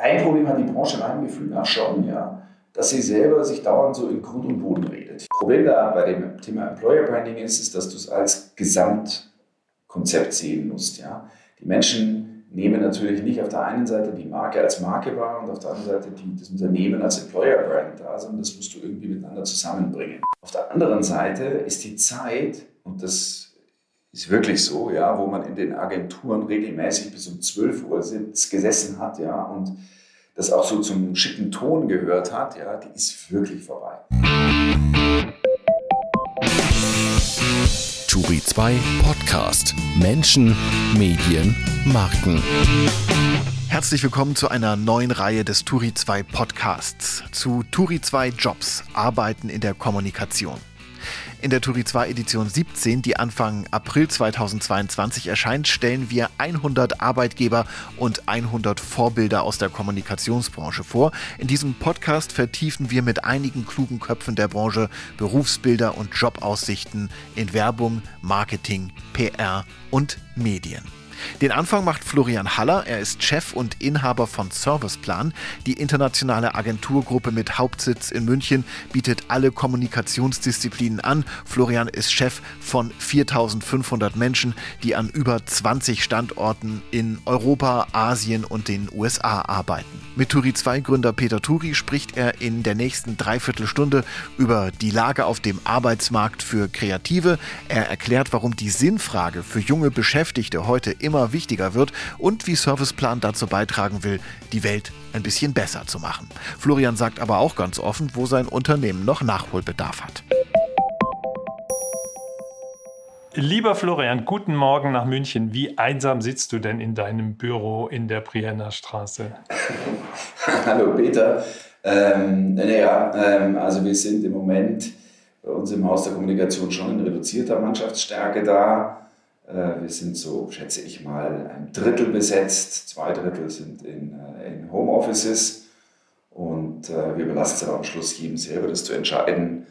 ein Problem hat die Branche meinem Gefühl nach schon, ja, dass sie selber sich dauernd so in Grund und Boden redet. Problem da bei dem Thema Employer Branding ist, ist, dass du es als Gesamtkonzept sehen musst. Ja. Die Menschen nehmen natürlich nicht auf der einen Seite die Marke als Marke wahr und auf der anderen Seite die, das Unternehmen als Employer Brand da, sondern das musst du irgendwie miteinander zusammenbringen. Auf der anderen Seite ist die Zeit, und das ist wirklich so, ja, wo man in den Agenturen regelmäßig bis um 12 Uhr gesessen hat, ja, und das auch so zum schicken Ton gehört hat, ja, die ist wirklich vorbei. Turi 2 Podcast. Menschen, Medien, Marken. Herzlich willkommen zu einer neuen Reihe des Turi 2 Podcasts zu Turi 2 Jobs, Arbeiten in der Kommunikation. In der Turi 2 Edition 17, die Anfang April 2022 erscheint, stellen wir 100 Arbeitgeber und 100 Vorbilder aus der Kommunikationsbranche vor. In diesem Podcast vertiefen wir mit einigen klugen Köpfen der Branche Berufsbilder und Jobaussichten in Werbung, Marketing, PR und Medien. Den Anfang macht Florian Haller. Er ist Chef und Inhaber von Serviceplan. Die internationale Agenturgruppe mit Hauptsitz in München bietet alle Kommunikationsdisziplinen an. Florian ist Chef von 4500 Menschen, die an über 20 Standorten in Europa, Asien und den USA arbeiten. Mit Turi 2 Gründer Peter Turi spricht er in der nächsten Dreiviertelstunde über die Lage auf dem Arbeitsmarkt für Kreative. Er erklärt, warum die Sinnfrage für junge Beschäftigte heute immer immer wichtiger wird und wie Serviceplan dazu beitragen will, die Welt ein bisschen besser zu machen. Florian sagt aber auch ganz offen, wo sein Unternehmen noch Nachholbedarf hat. Lieber Florian, guten Morgen nach München. Wie einsam sitzt du denn in deinem Büro in der Brienner Straße? Hallo Peter. Ähm, naja, ähm, also wir sind im Moment bei uns im Haus der Kommunikation schon in reduzierter Mannschaftsstärke da. Äh, wir sind so, schätze ich mal, ein Drittel besetzt, zwei Drittel sind in, äh, in Homeoffices und äh, wir überlassen es aber am Schluss jedem selber, das zu entscheiden,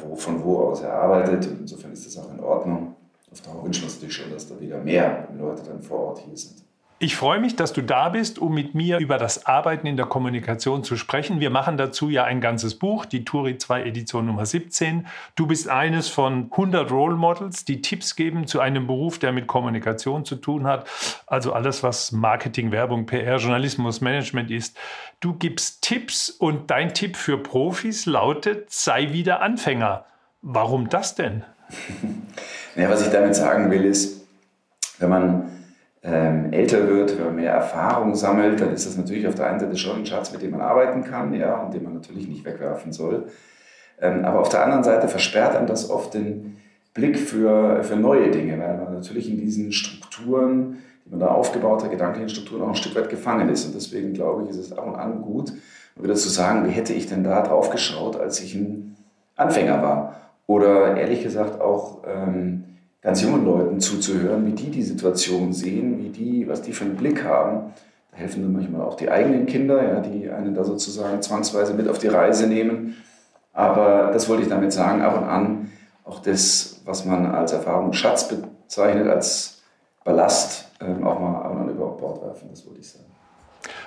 wo, von wo aus er arbeitet und insofern ist das auch in Ordnung. Auf Dauer wünschen wir uns natürlich schon, dass da wieder mehr Leute dann vor Ort hier sind. Ich freue mich, dass du da bist, um mit mir über das Arbeiten in der Kommunikation zu sprechen. Wir machen dazu ja ein ganzes Buch, die Turi 2 Edition Nummer 17. Du bist eines von 100 Role Models, die Tipps geben zu einem Beruf, der mit Kommunikation zu tun hat. Also alles, was Marketing, Werbung, PR, Journalismus, Management ist. Du gibst Tipps und dein Tipp für Profis lautet, sei wieder Anfänger. Warum das denn? Ja, was ich damit sagen will, ist, wenn man ähm, älter wird, wenn man mehr Erfahrung sammelt, dann ist das natürlich auf der einen Seite schon ein Schatz, mit dem man arbeiten kann, ja, und den man natürlich nicht wegwerfen soll. Ähm, aber auf der anderen Seite versperrt einem das oft den Blick für, für neue Dinge, weil man natürlich in diesen Strukturen, die man da aufgebaut hat, gedanklichen Strukturen auch ein Stück weit gefangen ist. Und deswegen glaube ich, ist es ab und an gut, wieder zu sagen, wie hätte ich denn da drauf geschaut, als ich ein Anfänger war? Oder ehrlich gesagt auch, ähm, ganz jungen Leuten zuzuhören, wie die die Situation sehen, wie die, was die für einen Blick haben. Da helfen dann manchmal auch die eigenen Kinder, ja, die einen da sozusagen zwangsweise mit auf die Reise nehmen. Aber das wollte ich damit sagen, ab und an auch das, was man als Erfahrungsschatz bezeichnet, als Ballast, ähm, auch mal ab und an über Bord werfen, das wollte ich sagen.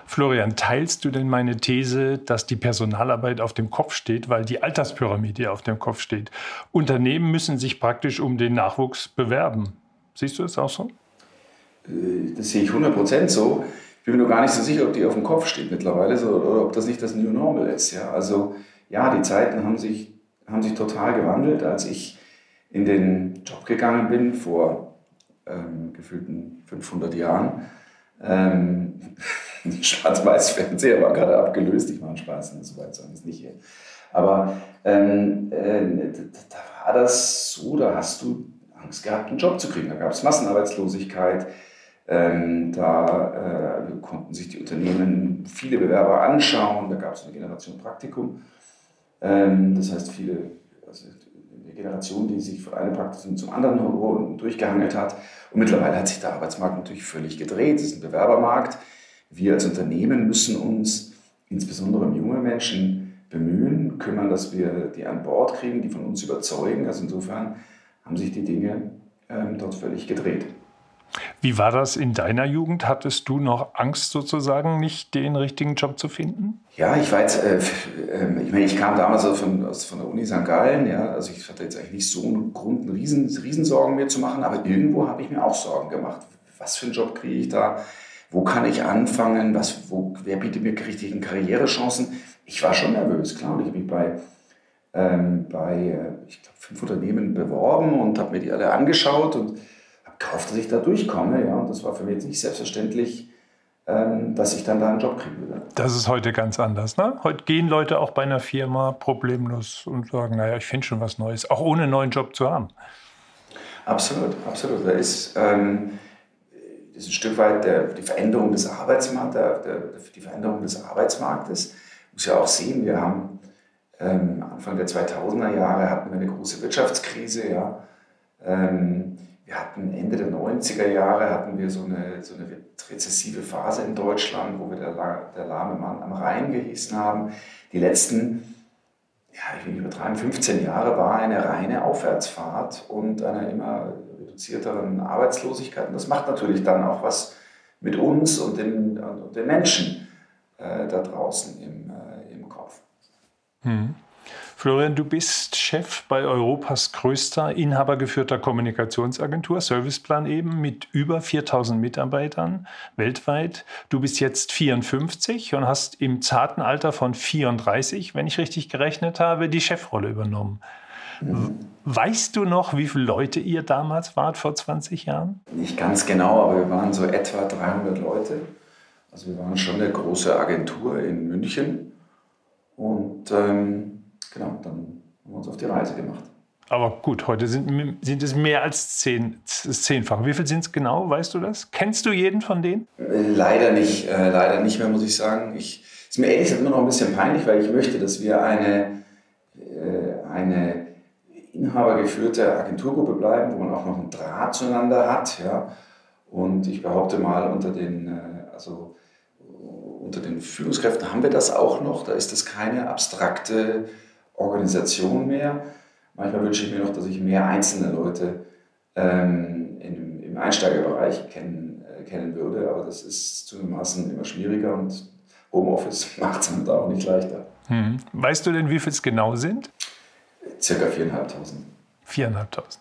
Florian, teilst du denn meine These, dass die Personalarbeit auf dem Kopf steht, weil die Alterspyramide auf dem Kopf steht? Unternehmen müssen sich praktisch um den Nachwuchs bewerben. Siehst du das auch so? Äh, das sehe ich 100% so. Ich bin mir nur gar nicht so sicher, ob die auf dem Kopf steht mittlerweile oder ob das nicht das New Normal ist. Ja? Also ja, die Zeiten haben sich, haben sich total gewandelt. Als ich in den Job gegangen bin vor ähm, gefühlten 500 Jahren, ähm, Schwarz-Weiß-Fernseher war gerade abgelöst. Ich mache einen Spaß, so weit sagen es nicht hier. Aber ähm, äh, da war das so, da hast du Angst gehabt, einen Job zu kriegen. Da gab es Massenarbeitslosigkeit. Ähm, da äh, konnten sich die Unternehmen viele Bewerber anschauen. Da gab es eine Generation Praktikum. Ähm, das heißt, viele, also eine Generation, die sich von einem Praktikum zum anderen durchgehangelt hat. Und mittlerweile hat sich der Arbeitsmarkt natürlich völlig gedreht. Es ist ein Bewerbermarkt wir als Unternehmen müssen uns insbesondere um junge Menschen bemühen, kümmern, dass wir die an Bord kriegen, die von uns überzeugen. Also insofern haben sich die Dinge ähm, dort völlig gedreht. Wie war das in deiner Jugend? Hattest du noch Angst sozusagen, nicht den richtigen Job zu finden? Ja, ich jetzt, äh, äh, ich meine, ich kam damals von, aus, von der Uni St. Gallen, ja, also ich hatte jetzt eigentlich nicht so einen Grund, Riesen, Riesensorgen mir zu machen, aber irgendwo habe ich mir auch Sorgen gemacht. Was für einen Job kriege ich da? Wo kann ich anfangen? Was, wo, wer bietet mir richtigen Karrierechancen? Ich war schon nervös, klar, und ich habe mich bei, ähm, bei äh, ich glaube, fünf Unternehmen beworben und habe mir die alle angeschaut und habe gehofft, dass ich da durchkomme. Ja, und das war für mich jetzt nicht selbstverständlich ähm, dass ich dann da einen Job kriegen würde. Das ist heute ganz anders. Ne? Heute gehen Leute auch bei einer Firma problemlos und sagen, naja, ich finde schon was Neues, auch ohne einen neuen Job zu haben. Absolut, absolut. Da ist, ähm, ist ein Stück weit der, die Veränderung des Arbeitsmarktes, die Veränderung des Arbeitsmarktes. Ich muss ja auch sehen, wir haben ähm, Anfang der 2000er Jahre hatten wir eine große Wirtschaftskrise, ja. Ähm, wir hatten Ende der 90er Jahre hatten wir so eine, so eine rezessive Phase in Deutschland, wo wir der, der lahme Mann am Rhein gehießen haben. Die letzten, ja, ich will nicht übertreiben, 15 Jahre war eine reine Aufwärtsfahrt und einer immer reduzierteren Arbeitslosigkeit. Und das macht natürlich dann auch was mit uns und den, und den Menschen äh, da draußen im, äh, im Kopf. Hm. Florian, du bist Chef bei Europas größter inhabergeführter Kommunikationsagentur, Serviceplan eben, mit über 4000 Mitarbeitern weltweit. Du bist jetzt 54 und hast im zarten Alter von 34, wenn ich richtig gerechnet habe, die Chefrolle übernommen. Mhm. Weißt du noch, wie viele Leute ihr damals wart vor 20 Jahren? Nicht ganz genau, aber wir waren so etwa 300 Leute. Also wir waren schon eine große Agentur in München. Und ähm, genau, dann haben wir uns auf die Reise gemacht. Aber gut, heute sind, sind es mehr als zehn, zehnfach. Wie viel sind es genau, weißt du das? Kennst du jeden von denen? Leider nicht, äh, leider nicht mehr, muss ich sagen. Ich, ist mir ehrlich gesagt immer noch ein bisschen peinlich, weil ich möchte, dass wir eine, äh, eine inhabergeführte Agenturgruppe bleiben, wo man auch noch einen Draht zueinander hat. Ja? Und ich behaupte mal, unter den, äh, also, unter den Führungskräften haben wir das auch noch. Da ist das keine abstrakte Organisation mehr. Manchmal wünsche ich mir noch, dass ich mehr einzelne Leute ähm, im, im Einsteigerbereich kennen, äh, kennen würde, aber das ist zugegebenermaßen immer schwieriger und Homeoffice macht es da auch nicht leichter. Hm. Weißt du denn, wie viel es genau sind? Circa 4.500. 4.500.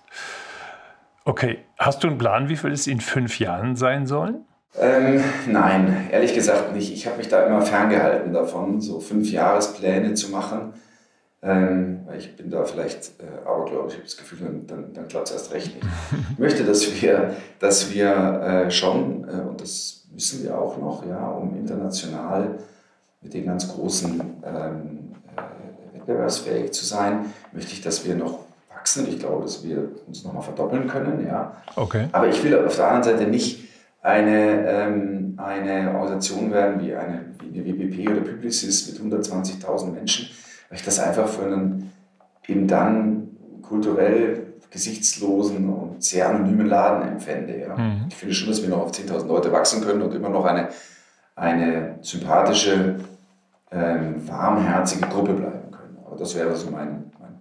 Okay, hast du einen Plan, wie viel es in fünf Jahren sein sollen? Ähm, nein, ehrlich gesagt nicht. Ich habe mich da immer ferngehalten davon, so fünf Jahrespläne zu machen. Ähm, ich bin da vielleicht äh, abergläubisch, ich habe das Gefühl, dann, dann, dann klappt es erst recht nicht. Ich möchte, dass wir, dass wir äh, schon, äh, und das müssen wir auch noch, ja, um international mit den ganz großen ähm, äh, wettbewerbsfähig zu sein, möchte ich, dass wir noch wachsen. Ich glaube, dass wir uns nochmal verdoppeln können. Ja. Okay. Aber ich will auf der anderen Seite nicht eine, ähm, eine Organisation werden wie eine, wie eine WPP oder Publicis mit 120.000 Menschen, weil ich das einfach für einen eben dann kulturell gesichtslosen und sehr anonymen Laden empfände. Ja. Mhm. Ich finde schon, dass wir noch auf 10.000 Leute wachsen können und immer noch eine, eine sympathische, ähm, warmherzige Gruppe bleiben das wäre so mein, mein,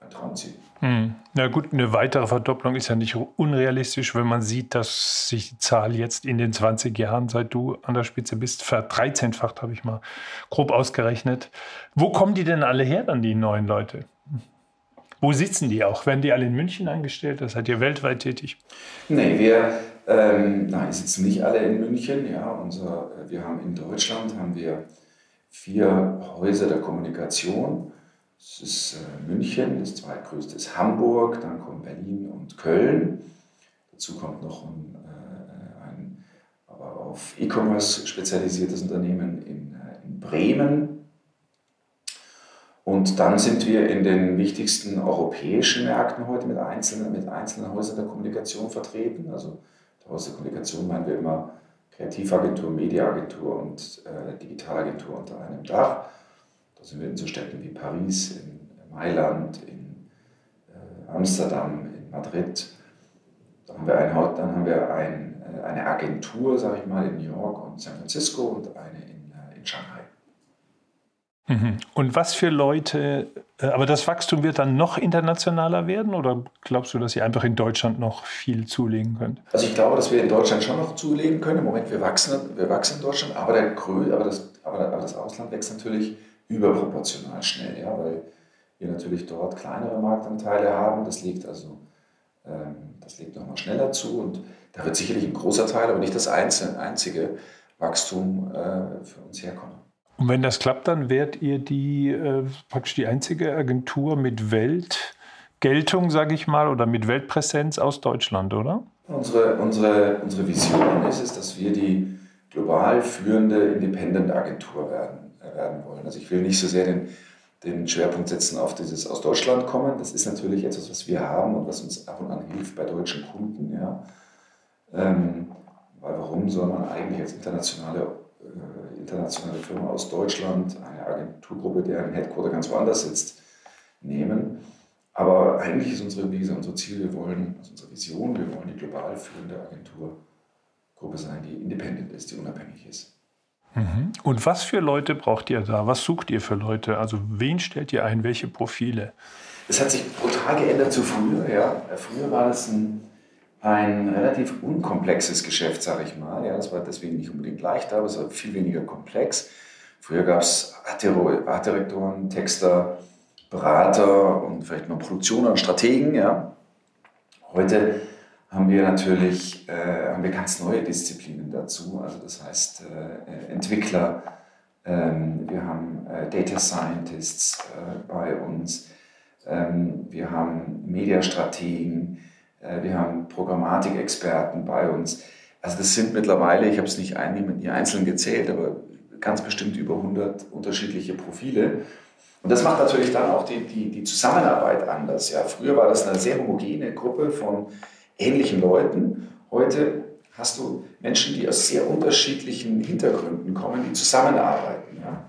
mein Traumziel. Hm. Na gut, eine weitere Verdopplung ist ja nicht unrealistisch, wenn man sieht, dass sich die Zahl jetzt in den 20 Jahren, seit du an der Spitze bist, verdreizehnfacht, habe ich mal grob ausgerechnet. Wo kommen die denn alle her, dann die neuen Leute? Wo sitzen die auch? Werden die alle in München eingestellt? Das seid ihr weltweit tätig? Nee, wir ähm, nein, sitzen nicht alle in München. Ja, unser, wir haben in Deutschland haben wir vier Häuser der Kommunikation das ist äh, München, das zweitgrößte ist Hamburg, dann kommt Berlin und Köln. Dazu kommt noch ein, äh, ein aber auf E-Commerce spezialisiertes Unternehmen in, äh, in Bremen. Und dann sind wir in den wichtigsten europäischen Märkten heute mit einzelnen, mit einzelnen Häusern der Kommunikation vertreten. Also der Haus der Kommunikation meinen wir immer Kreativagentur, Mediaagentur und äh, Digitalagentur unter einem Dach. Sind wir in so Städten wie Paris, in Mailand, in äh, Amsterdam, in Madrid. Da haben wir, ein, dann haben wir ein, äh, eine Agentur, sage ich mal, in New York und San Francisco und eine in, äh, in Shanghai. Mhm. Und was für Leute, äh, aber das Wachstum wird dann noch internationaler werden oder glaubst du, dass ihr einfach in Deutschland noch viel zulegen könnt? Also ich glaube, dass wir in Deutschland schon noch zulegen können. Im Moment, wir wachsen, wir wachsen in Deutschland, aber, der aber, das, aber, aber das Ausland wächst natürlich überproportional schnell, ja, weil wir natürlich dort kleinere Marktanteile haben. Das liegt also ähm, das legt nochmal schneller zu und da wird sicherlich ein großer Teil, aber nicht das einzige Wachstum äh, für uns herkommen. Und wenn das klappt, dann werdet ihr die äh, praktisch die einzige Agentur mit Weltgeltung, sage ich mal, oder mit Weltpräsenz aus Deutschland, oder? Unsere, unsere, unsere Vision ist es, dass wir die global führende Independent-Agentur werden, werden wollen. Also ich will nicht so sehr den, den Schwerpunkt setzen auf dieses aus Deutschland kommen. Das ist natürlich etwas, was wir haben und was uns ab und an hilft bei deutschen Kunden. Ja. Ähm, weil warum soll man eigentlich als internationale äh, internationale Firma aus Deutschland, eine Agenturgruppe, deren Headquarter ganz woanders sitzt, nehmen. Aber eigentlich ist unsere, gesagt, unser Ziel, wir wollen, also unsere Vision, wir wollen die global führende Agenturgruppe sein, die independent ist, die unabhängig ist. Mhm. Und was für Leute braucht ihr da? Was sucht ihr für Leute? Also wen stellt ihr ein? Welche Profile? Es hat sich brutal geändert zu früher. Ja. Früher war das ein ein relativ unkomplexes Geschäft, sage ich mal. Ja, das war deswegen nicht unbedingt leicht, aber es war viel weniger komplex. Früher gab es Artdirektoren, Texter, Berater und vielleicht noch Produktioner und Strategen. Ja. Heute haben wir natürlich äh, haben wir ganz neue Disziplinen dazu. Also das heißt äh, Entwickler, ähm, wir haben äh, Data Scientists äh, bei uns, ähm, wir haben Mediastrategen, äh, wir haben Programmatikexperten bei uns. Also das sind mittlerweile, ich habe es nicht die einzeln gezählt, aber ganz bestimmt über 100 unterschiedliche Profile. Und das macht natürlich dann auch die, die, die Zusammenarbeit anders. Ja, früher war das eine sehr homogene Gruppe von ähnlichen Leuten. Heute hast du Menschen, die aus sehr unterschiedlichen Hintergründen kommen, die zusammenarbeiten. Ja.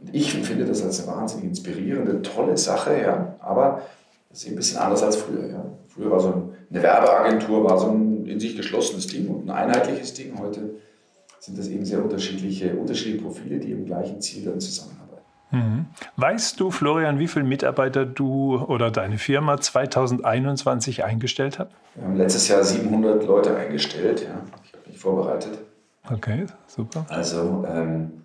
Und ich finde das als eine wahnsinnig inspirierende, tolle Sache, ja. aber das ist ein bisschen anders als früher. Ja. Früher war so eine Werbeagentur war so ein in sich geschlossenes Ding und ein einheitliches Ding. Heute sind das eben sehr unterschiedliche, unterschiedliche Profile, die im gleichen Ziel dann zusammenarbeiten. Mhm. Weißt du, Florian, wie viele Mitarbeiter du oder deine Firma 2021 eingestellt hat? Wir haben letztes Jahr 700 Leute eingestellt. Ja. Ich habe mich vorbereitet. Okay, super. Also, ähm,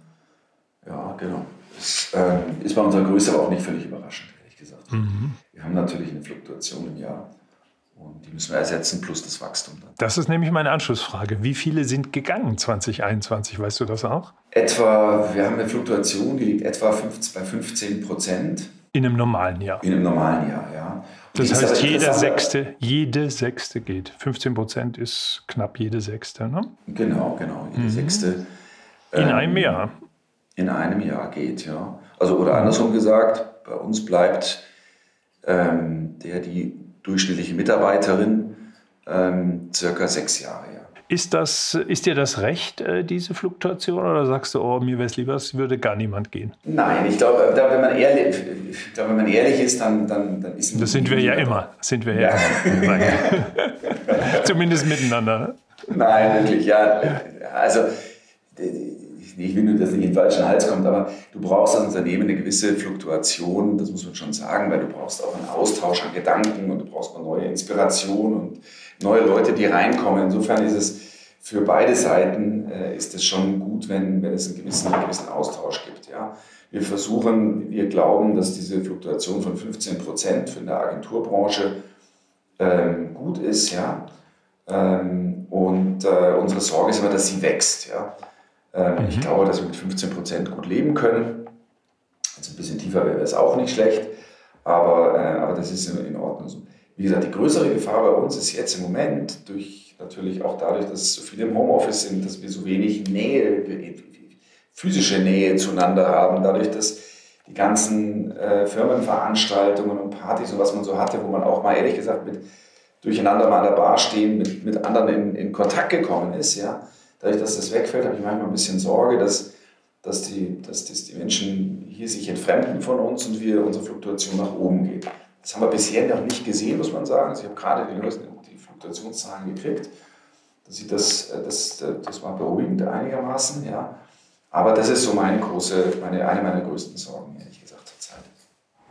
ja, genau. Das ähm, ist bei unserer Größe aber auch nicht völlig überraschend, ehrlich gesagt. Mhm. Wir haben natürlich eine Fluktuation im Jahr. Und die müssen wir ersetzen, plus das Wachstum. Dann. Das ist nämlich meine Anschlussfrage. Wie viele sind gegangen 2021? Weißt du das auch? Etwa, wir haben eine Fluktuation, die liegt etwa bei 15 Prozent. In einem normalen Jahr. In einem normalen Jahr, ja. Und das heißt, jeder Sechste, jede Sechste geht. 15 Prozent ist knapp jede Sechste, ne? Genau, genau, jede mhm. Sechste. In ähm, einem Jahr. In einem Jahr geht, ja. Also, oder andersrum gesagt, bei uns bleibt ähm, der, die durchschnittliche Mitarbeiterin ähm, circa sechs Jahre. Ja. Ist, das, ist dir das recht, äh, diese Fluktuation, oder sagst du, oh, mir wäre es lieber, es würde gar niemand gehen? Nein, ich glaube, wenn man ehrlich, ich glaube, wenn man ehrlich ist, dann, dann, dann ist Das sind wir ja immer. Sind wir ja, ja. Zumindest miteinander. Nein, wirklich, ja. Also, ich will nur, dass es nicht in den falschen Hals kommt, aber du brauchst als Unternehmen eine gewisse Fluktuation, das muss man schon sagen, weil du brauchst auch einen Austausch an Gedanken und du brauchst mal neue Inspiration und neue Leute, die reinkommen. Insofern ist es für beide Seiten äh, ist es schon gut, wenn, wenn es einen gewissen, einen gewissen Austausch gibt. Ja. Wir versuchen, wir glauben, dass diese Fluktuation von 15 Prozent für eine Agenturbranche ähm, gut ist. Ja. Ähm, und äh, unsere Sorge ist immer, dass sie wächst. Ja. Ähm, mhm. Ich glaube, dass wir mit 15 Prozent gut leben können. Also ein bisschen tiefer wäre es auch nicht schlecht, aber, äh, aber das ist in, in Ordnung so. Wie gesagt, die größere Gefahr bei uns ist jetzt im Moment durch natürlich auch dadurch, dass so viele im Homeoffice sind, dass wir so wenig Nähe, physische Nähe zueinander haben, dadurch, dass die ganzen äh, Firmenveranstaltungen und Partys und was man so hatte, wo man auch mal ehrlich gesagt mit durcheinander mal an der Bar stehen, mit, mit anderen in, in Kontakt gekommen ist, ja, dadurch, dass das wegfällt, habe ich manchmal ein bisschen Sorge, dass, dass, die, dass das die Menschen hier sich entfremden von uns und wir unsere Fluktuation nach oben geht. Das haben wir bisher noch nicht gesehen, muss man sagen. Also ich habe gerade die, die Fluktuationszahlen gekriegt. Das, das, das, das war beruhigend einigermaßen, ja. Aber das ist so meine große, meine, eine meiner größten Sorgen, zurzeit.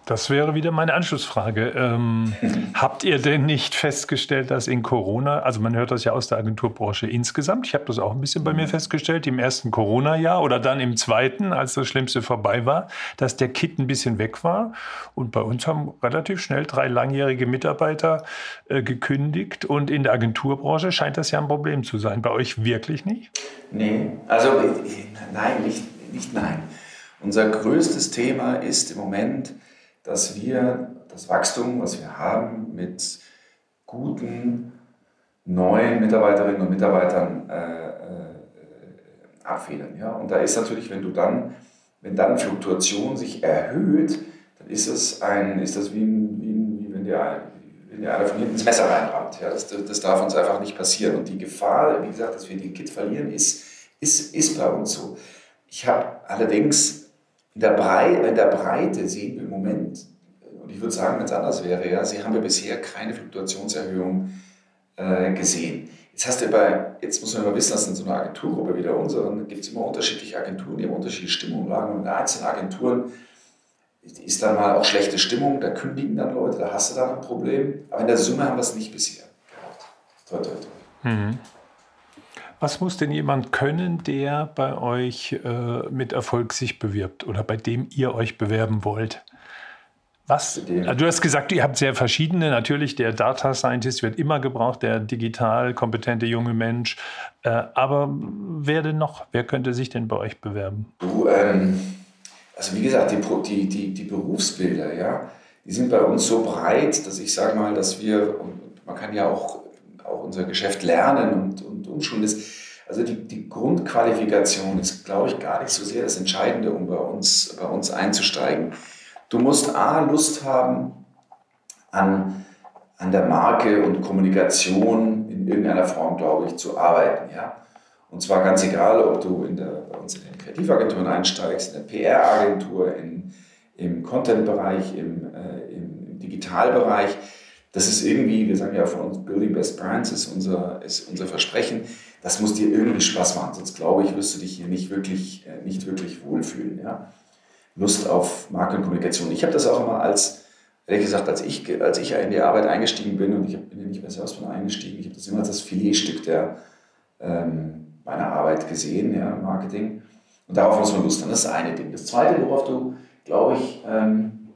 Das wäre wieder meine Anschlussfrage. Ähm, habt ihr denn nicht festgestellt, dass in Corona, also man hört das ja aus der Agenturbranche insgesamt, ich habe das auch ein bisschen bei mir festgestellt, im ersten Corona-Jahr oder dann im zweiten, als das Schlimmste vorbei war, dass der Kit ein bisschen weg war. Und bei uns haben relativ schnell drei langjährige Mitarbeiter äh, gekündigt. Und in der Agenturbranche scheint das ja ein Problem zu sein. Bei euch wirklich nicht? Nee, also nein, nicht, nicht nein. Unser größtes Thema ist im Moment, dass wir das Wachstum, was wir haben, mit guten neuen Mitarbeiterinnen und Mitarbeitern äh, äh, abfedern. Ja? Und da ist natürlich, wenn du dann, wenn dann Fluktuation sich erhöht, dann ist es ein, ist das wie, wie, wie wenn dir wenn einer von hinten ins Messer reinrammt. Ja? Das, das darf uns einfach nicht passieren. Und die Gefahr, wie gesagt, dass wir den Kit verlieren, ist, ist, ist bei uns so. Ich habe allerdings in der, Breite, in der Breite sehen wir im Moment, würde sagen, wenn es anders wäre, ja, sie haben wir bisher keine Fluktuationserhöhung äh, gesehen. Jetzt hast du bei, jetzt muss man immer wissen, dass in so einer Agenturgruppe wie der unseren gibt es immer unterschiedliche Agenturen, die haben unterschiedliche Stimmunglagen. Und in einzelnen Agenturen ist dann mal auch schlechte Stimmung, da kündigen dann Leute, da hast du dann ein Problem. Aber in der Summe haben wir es nicht bisher gehabt. Toi, toi, toi. Mhm. Was muss denn jemand können, der bei euch äh, mit Erfolg sich bewirbt oder bei dem ihr euch bewerben wollt? Was? Du hast gesagt, ihr habt sehr verschiedene. Natürlich, der Data Scientist wird immer gebraucht, der digital kompetente junge Mensch. Äh, aber wer denn noch? Wer könnte sich denn bei euch bewerben? Du, ähm, also wie gesagt, die, die, die, Berufsbilder, ja, die sind bei uns so breit, dass ich sage mal, dass wir, und man kann ja auch, auch unser Geschäft lernen und, und umschulen. Das, also die, die Grundqualifikation ist, glaube ich, gar nicht so sehr das Entscheidende, um bei uns, bei uns einzusteigen. Du musst A, Lust haben an, an der Marke und Kommunikation in irgendeiner Form, glaube ich, zu arbeiten. Ja? Und zwar ganz egal, ob du in der, bei uns in den Kreativagenturen einsteigst, in der PR-Agentur, im Content-Bereich, im, äh, im, im Digitalbereich. Das ist irgendwie, wir sagen ja von uns, Building Best Brands ist unser, ist unser Versprechen. Das muss dir irgendwie Spaß machen, sonst glaube ich, wirst du dich hier nicht wirklich, äh, nicht wirklich wohlfühlen. Ja? Lust auf Markenkommunikation. Ich habe das auch immer als, ehrlich gesagt, als ich, als ich in die Arbeit eingestiegen bin und ich bin ja nicht bei Salesforce eingestiegen, ich habe das immer als das Filetstück der, ähm, meiner Arbeit gesehen, ja, Marketing. Und darauf muss man Lust haben. Das ist das eine Ding. Das zweite, worauf du, glaube ich, ähm,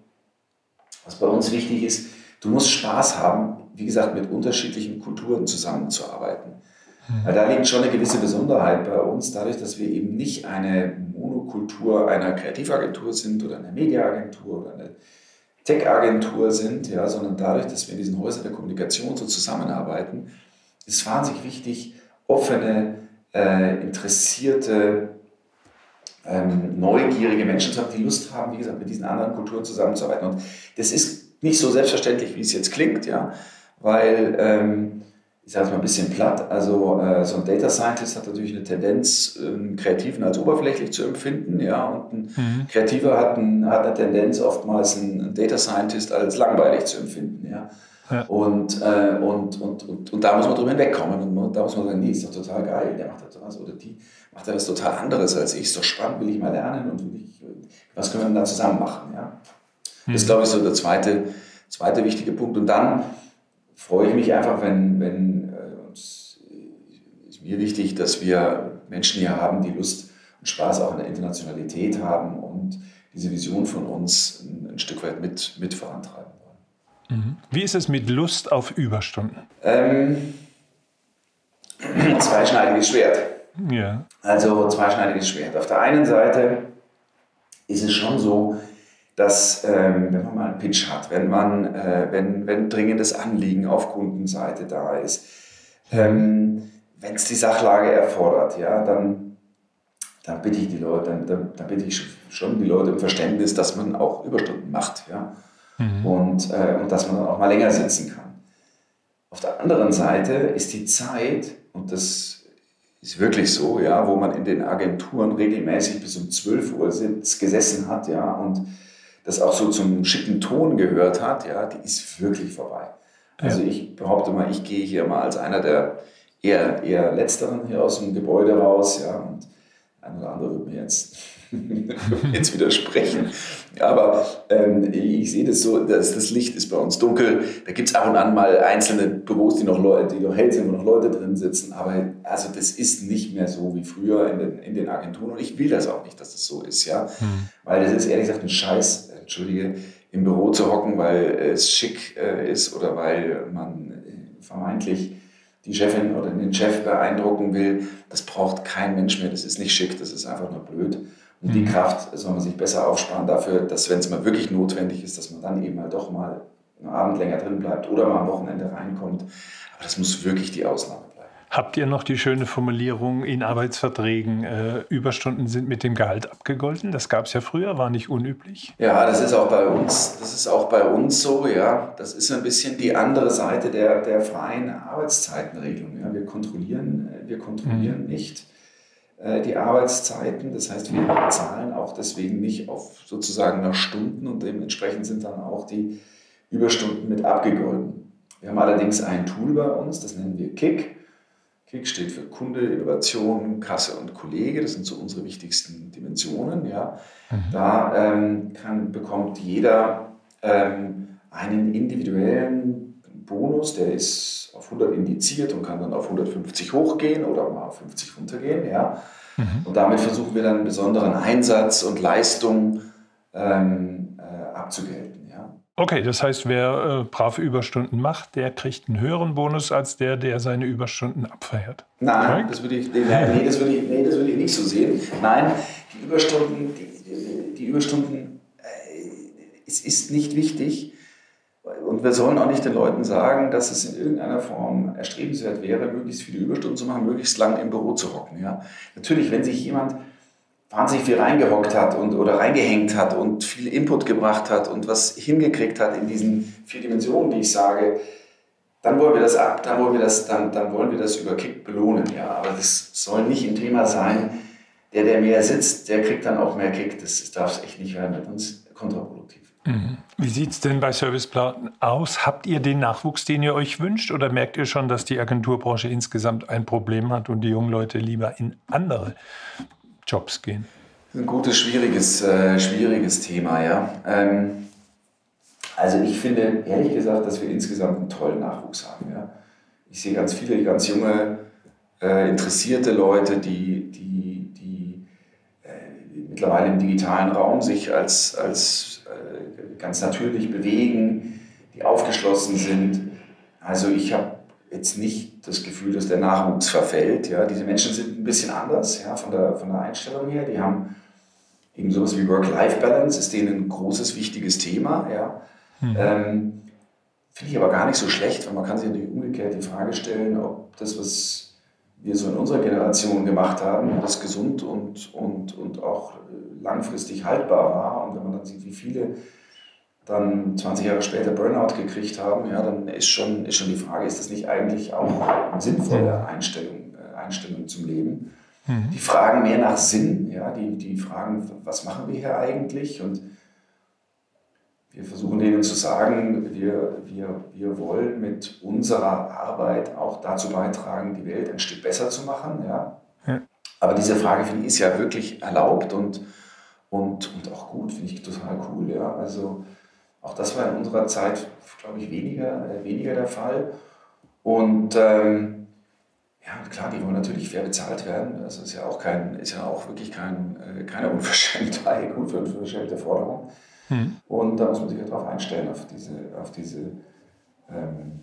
was bei uns wichtig ist, du musst Spaß haben, wie gesagt, mit unterschiedlichen Kulturen zusammenzuarbeiten. Mhm. Da liegt schon eine gewisse Besonderheit bei uns, dadurch, dass wir eben nicht eine Monokultur einer Kreativagentur sind oder einer Mediaagentur oder einer Tech-Agentur sind, ja, sondern dadurch, dass wir in diesen Häusern der Kommunikation so zusammenarbeiten, ist wahnsinnig wichtig, offene, äh, interessierte, ähm, neugierige Menschen zu haben, die Lust haben, wie gesagt, mit diesen anderen Kulturen zusammenzuarbeiten. Und das ist nicht so selbstverständlich, wie es jetzt klingt, ja, weil ähm, ich sage es mal ein bisschen platt, also äh, so ein Data Scientist hat natürlich eine Tendenz, einen Kreativen als oberflächlich zu empfinden, ja, und ein mhm. Kreativer hat, ein, hat, eine Tendenz, oftmals einen Data Scientist als langweilig zu empfinden, ja. ja. Und, äh, und, und, und, und, da muss man drüber hinwegkommen und man, da muss man sagen, nee, ist doch total geil, der macht das was oder die macht da was total anderes als ich, ist doch spannend, will ich mal lernen und ich, was können wir denn da zusammen machen, ja. Mhm. Das ist, glaube ich, so der zweite, zweite wichtige Punkt. Und dann freue ich mich einfach, wenn, wenn äh, uns, ist mir wichtig, dass wir Menschen hier haben, die Lust und Spaß auch in der Internationalität haben und diese Vision von uns ein, ein Stück weit mit, mit vorantreiben wollen. Mhm. Wie ist es mit Lust auf Überstunden? Ähm, zweischneidiges Schwert. Ja. Also zweischneidiges Schwert. Auf der einen Seite ist es schon so, dass ähm, wenn man mal einen Pitch hat, wenn man, äh, wenn, wenn dringendes Anliegen auf Kundenseite da ist, ähm, wenn es die Sachlage erfordert, ja, dann, dann bitte ich die Leute, dann, dann, dann, bitte ich schon die Leute im Verständnis, dass man auch Überstunden macht, ja, mhm. und, äh, und dass man dann auch mal länger sitzen kann. Auf der anderen Seite ist die Zeit, und das ist wirklich so, ja, wo man in den Agenturen regelmäßig bis um 12 Uhr sitzt, gesessen hat, ja, und das auch so zum schicken Ton gehört hat, ja, die ist wirklich vorbei. Also ja. ich behaupte mal, ich gehe hier mal als einer der eher, eher Letzteren hier aus dem Gebäude raus, ja, und ein oder andere wird mir jetzt, jetzt widersprechen. Aber ähm, ich sehe das so, dass das Licht ist bei uns dunkel. Da gibt es ab und an mal einzelne Büros, die noch, Leute, die noch hell sind, wo noch Leute drin sitzen. Aber also das ist nicht mehr so wie früher in den, in den Agenturen. Und ich will das auch nicht, dass das so ist. ja, hm. Weil das ist ehrlich gesagt ein Scheiß, entschuldige, im Büro zu hocken, weil es schick äh, ist oder weil man äh, vermeintlich die Chefin oder den Chef beeindrucken will, das braucht kein Mensch mehr. Das ist nicht schick, das ist einfach nur blöd. Und die mhm. Kraft soll man sich besser aufsparen dafür, dass wenn es mal wirklich notwendig ist, dass man dann eben halt doch mal einen Abend länger drin bleibt oder mal am Wochenende reinkommt. Aber das muss wirklich die Ausnahme Habt ihr noch die schöne Formulierung in Arbeitsverträgen, äh, Überstunden sind mit dem Gehalt abgegolten? Das gab es ja früher, war nicht unüblich. Ja, das ist auch bei uns, das ist auch bei uns so, ja. Das ist ein bisschen die andere Seite der, der freien Arbeitszeitenregelung. Ja. Wir kontrollieren, äh, wir kontrollieren mhm. nicht äh, die Arbeitszeiten. Das heißt, wir bezahlen auch deswegen nicht auf sozusagen nach Stunden und dementsprechend sind dann auch die Überstunden mit abgegolten. Wir haben allerdings ein Tool bei uns, das nennen wir Kick. KIK steht für Kunde, Innovation, Kasse und Kollege. Das sind so unsere wichtigsten Dimensionen. Ja. Mhm. Da ähm, kann, bekommt jeder ähm, einen individuellen Bonus, der ist auf 100 indiziert und kann dann auf 150 hochgehen oder mal auf 50 runtergehen. Ja. Mhm. Und damit versuchen wir dann einen besonderen Einsatz und Leistung ähm, äh, abzugelten. Okay, das heißt, wer äh, brav Überstunden macht, der kriegt einen höheren Bonus als der, der seine Überstunden abfeiert. Nein, das würde ich, nee, nee, das würde ich, nee, das würde ich nicht so sehen. Nein, die Überstunden, die, die Überstunden, äh, es ist nicht wichtig. Und wir sollen auch nicht den Leuten sagen, dass es in irgendeiner Form erstrebenswert wäre, möglichst viele Überstunden zu machen, möglichst lang im Büro zu hocken. Ja? Natürlich, wenn sich jemand wahnsinnig viel reingehockt hat und, oder reingehängt hat und viel Input gebracht hat und was hingekriegt hat in diesen vier Dimensionen, die ich sage, dann wollen wir das ab, dann wollen wir das, dann, dann wollen wir das über Kick belohnen. Ja. Aber das soll nicht ein Thema sein, der, der mehr sitzt, der kriegt dann auch mehr Kick. Das darf es echt nicht werden mit uns kontraproduktiv. Mhm. Wie sieht es denn bei Serviceplan aus? Habt ihr den Nachwuchs, den ihr euch wünscht, oder merkt ihr schon, dass die Agenturbranche insgesamt ein Problem hat und die jungen Leute lieber in andere Jobs gehen? Ein gutes, schwieriges, äh, schwieriges Thema, ja. Ähm, also ich finde ehrlich gesagt, dass wir insgesamt einen tollen Nachwuchs haben. Ja. Ich sehe ganz viele ganz junge, äh, interessierte Leute, die, die, die äh, mittlerweile im digitalen Raum sich als, als äh, ganz natürlich bewegen, die aufgeschlossen sind. Also ich habe jetzt nicht das Gefühl, dass der Nachwuchs verfällt. Ja. Diese Menschen sind ein bisschen anders ja, von, der, von der Einstellung her. Die haben eben sowas wie Work-Life-Balance, ist denen ein großes, wichtiges Thema. Ja. Mhm. Ähm, Finde ich aber gar nicht so schlecht, weil man kann sich natürlich umgekehrt die Frage stellen, ob das, was wir so in unserer Generation gemacht haben, das gesund und, und, und auch langfristig haltbar war. Und wenn man dann sieht, wie viele dann 20 Jahre später Burnout gekriegt haben, ja, dann ist schon, ist schon die Frage, ist das nicht eigentlich auch eine sinnvolle Einstellung, äh, Einstellung zum Leben? Mhm. Die fragen mehr nach Sinn, ja, die, die fragen, was machen wir hier eigentlich? Und wir versuchen denen zu sagen, wir, wir, wir wollen mit unserer Arbeit auch dazu beitragen, die Welt ein Stück besser zu machen. Ja. ja. Aber diese Frage, finde ich, ist ja wirklich erlaubt und, und, und auch gut, finde ich total cool. Ja. Also auch das war in unserer Zeit, glaube ich, weniger, äh, weniger der Fall. Und ähm, ja, klar, die wollen natürlich fair bezahlt werden. Das ist ja auch, kein, ist ja auch wirklich kein, äh, keine Unverschämtheit, unverschämte Forderung. Mhm. Und da muss man sich ja darauf einstellen, auf diese, auf diese ähm,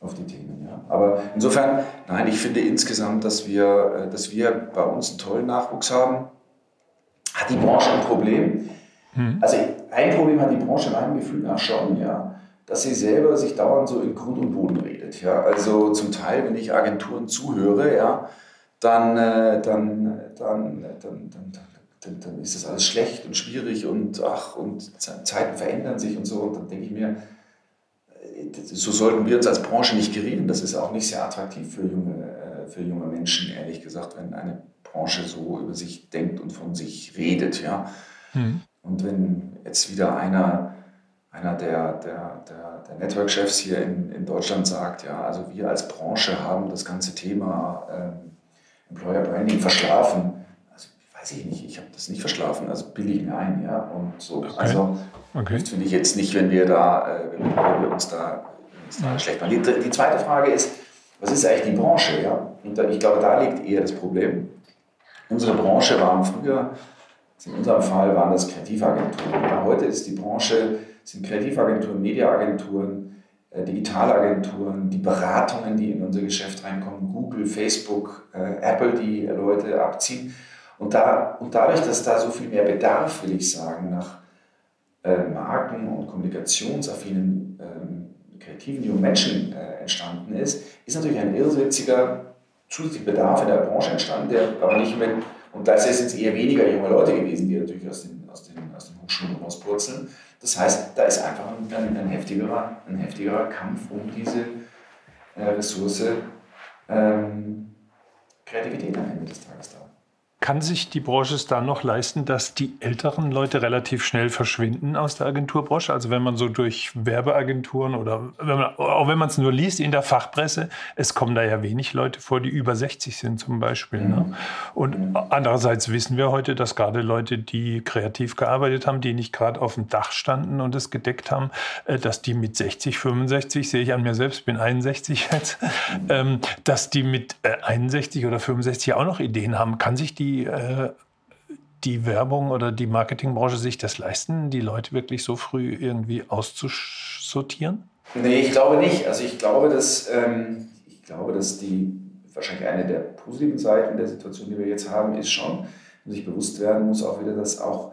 auf die Themen. Ja. Aber insofern, nein, ich finde insgesamt, dass wir, äh, dass wir bei uns einen tollen Nachwuchs haben. Hat die Branche ein Problem? Mhm. Also ein Problem hat die Branche in meinem Gefühl nach schon, ja, dass sie selber sich dauernd so in Grund und Boden redet. Ja. Also zum Teil, wenn ich Agenturen zuhöre, ja, dann, äh, dann, dann, dann, dann, dann, ist das alles schlecht und schwierig und ach, und Zeiten verändern sich und so. Und dann denke ich mir, äh, so sollten wir uns als Branche nicht gerieren. Das ist auch nicht sehr attraktiv für junge, äh, für junge Menschen, ehrlich gesagt, wenn eine Branche so über sich denkt und von sich redet. Ja. Mhm. Und wenn jetzt wieder einer, einer der, der, der, der Network-Chefs hier in, in Deutschland sagt, ja, also wir als Branche haben das ganze Thema ähm, Employer Branding verschlafen, also weiß ich nicht, ich habe das nicht verschlafen, also bilde ich mir ein, ja. Und so. Okay. Also okay. finde ich jetzt nicht, wenn wir da, äh, wenn wir uns da, uns da schlecht machen. Die, die, zweite Frage ist, was ist eigentlich die Branche, ja? Und ich glaube, da liegt eher das Problem. Unsere Branche waren früher, in unserem Fall waren das Kreativagenturen. Ja, heute ist die Branche, sind Kreativagenturen, Mediaagenturen, äh, Digitalagenturen, die Beratungen, die in unser Geschäft reinkommen, Google, Facebook, äh, Apple, die Leute abziehen. Und, da, und dadurch, dass da so viel mehr Bedarf, will ich sagen, nach äh, Marken und kommunikationsaffinen ähm, kreativen jungen Menschen entstanden ist, ist natürlich ein zusätzlicher Bedarf in der Branche entstanden, der aber nicht mehr, und da ist es jetzt eher weniger junge Leute gewesen, die natürlich aus den, aus den, aus den Hochschulen rauspurzeln. Das heißt, da ist einfach ein, ein, heftigerer, ein heftigerer Kampf um diese äh, Ressource ähm, Kreativität am Ende des Tages da. Kann sich die Branche es da noch leisten, dass die älteren Leute relativ schnell verschwinden aus der Agenturbranche? Also wenn man so durch Werbeagenturen oder wenn man, auch wenn man es nur liest in der Fachpresse, es kommen da ja wenig Leute vor, die über 60 sind zum Beispiel. Ne? Mhm. Und andererseits wissen wir heute, dass gerade Leute, die kreativ gearbeitet haben, die nicht gerade auf dem Dach standen und es gedeckt haben, äh, dass die mit 60, 65, sehe ich an mir selbst, bin 61 jetzt, ähm, dass die mit 61 äh, oder 65 auch noch Ideen haben. Kann sich die die, äh, die Werbung oder die Marketingbranche sich das leisten, die Leute wirklich so früh irgendwie auszusortieren? Nee, ich glaube nicht. Also ich glaube, dass, ähm, ich glaube, dass die wahrscheinlich eine der positiven Seiten der Situation, die wir jetzt haben, ist schon, dass sich bewusst werden muss auch wieder, dass auch,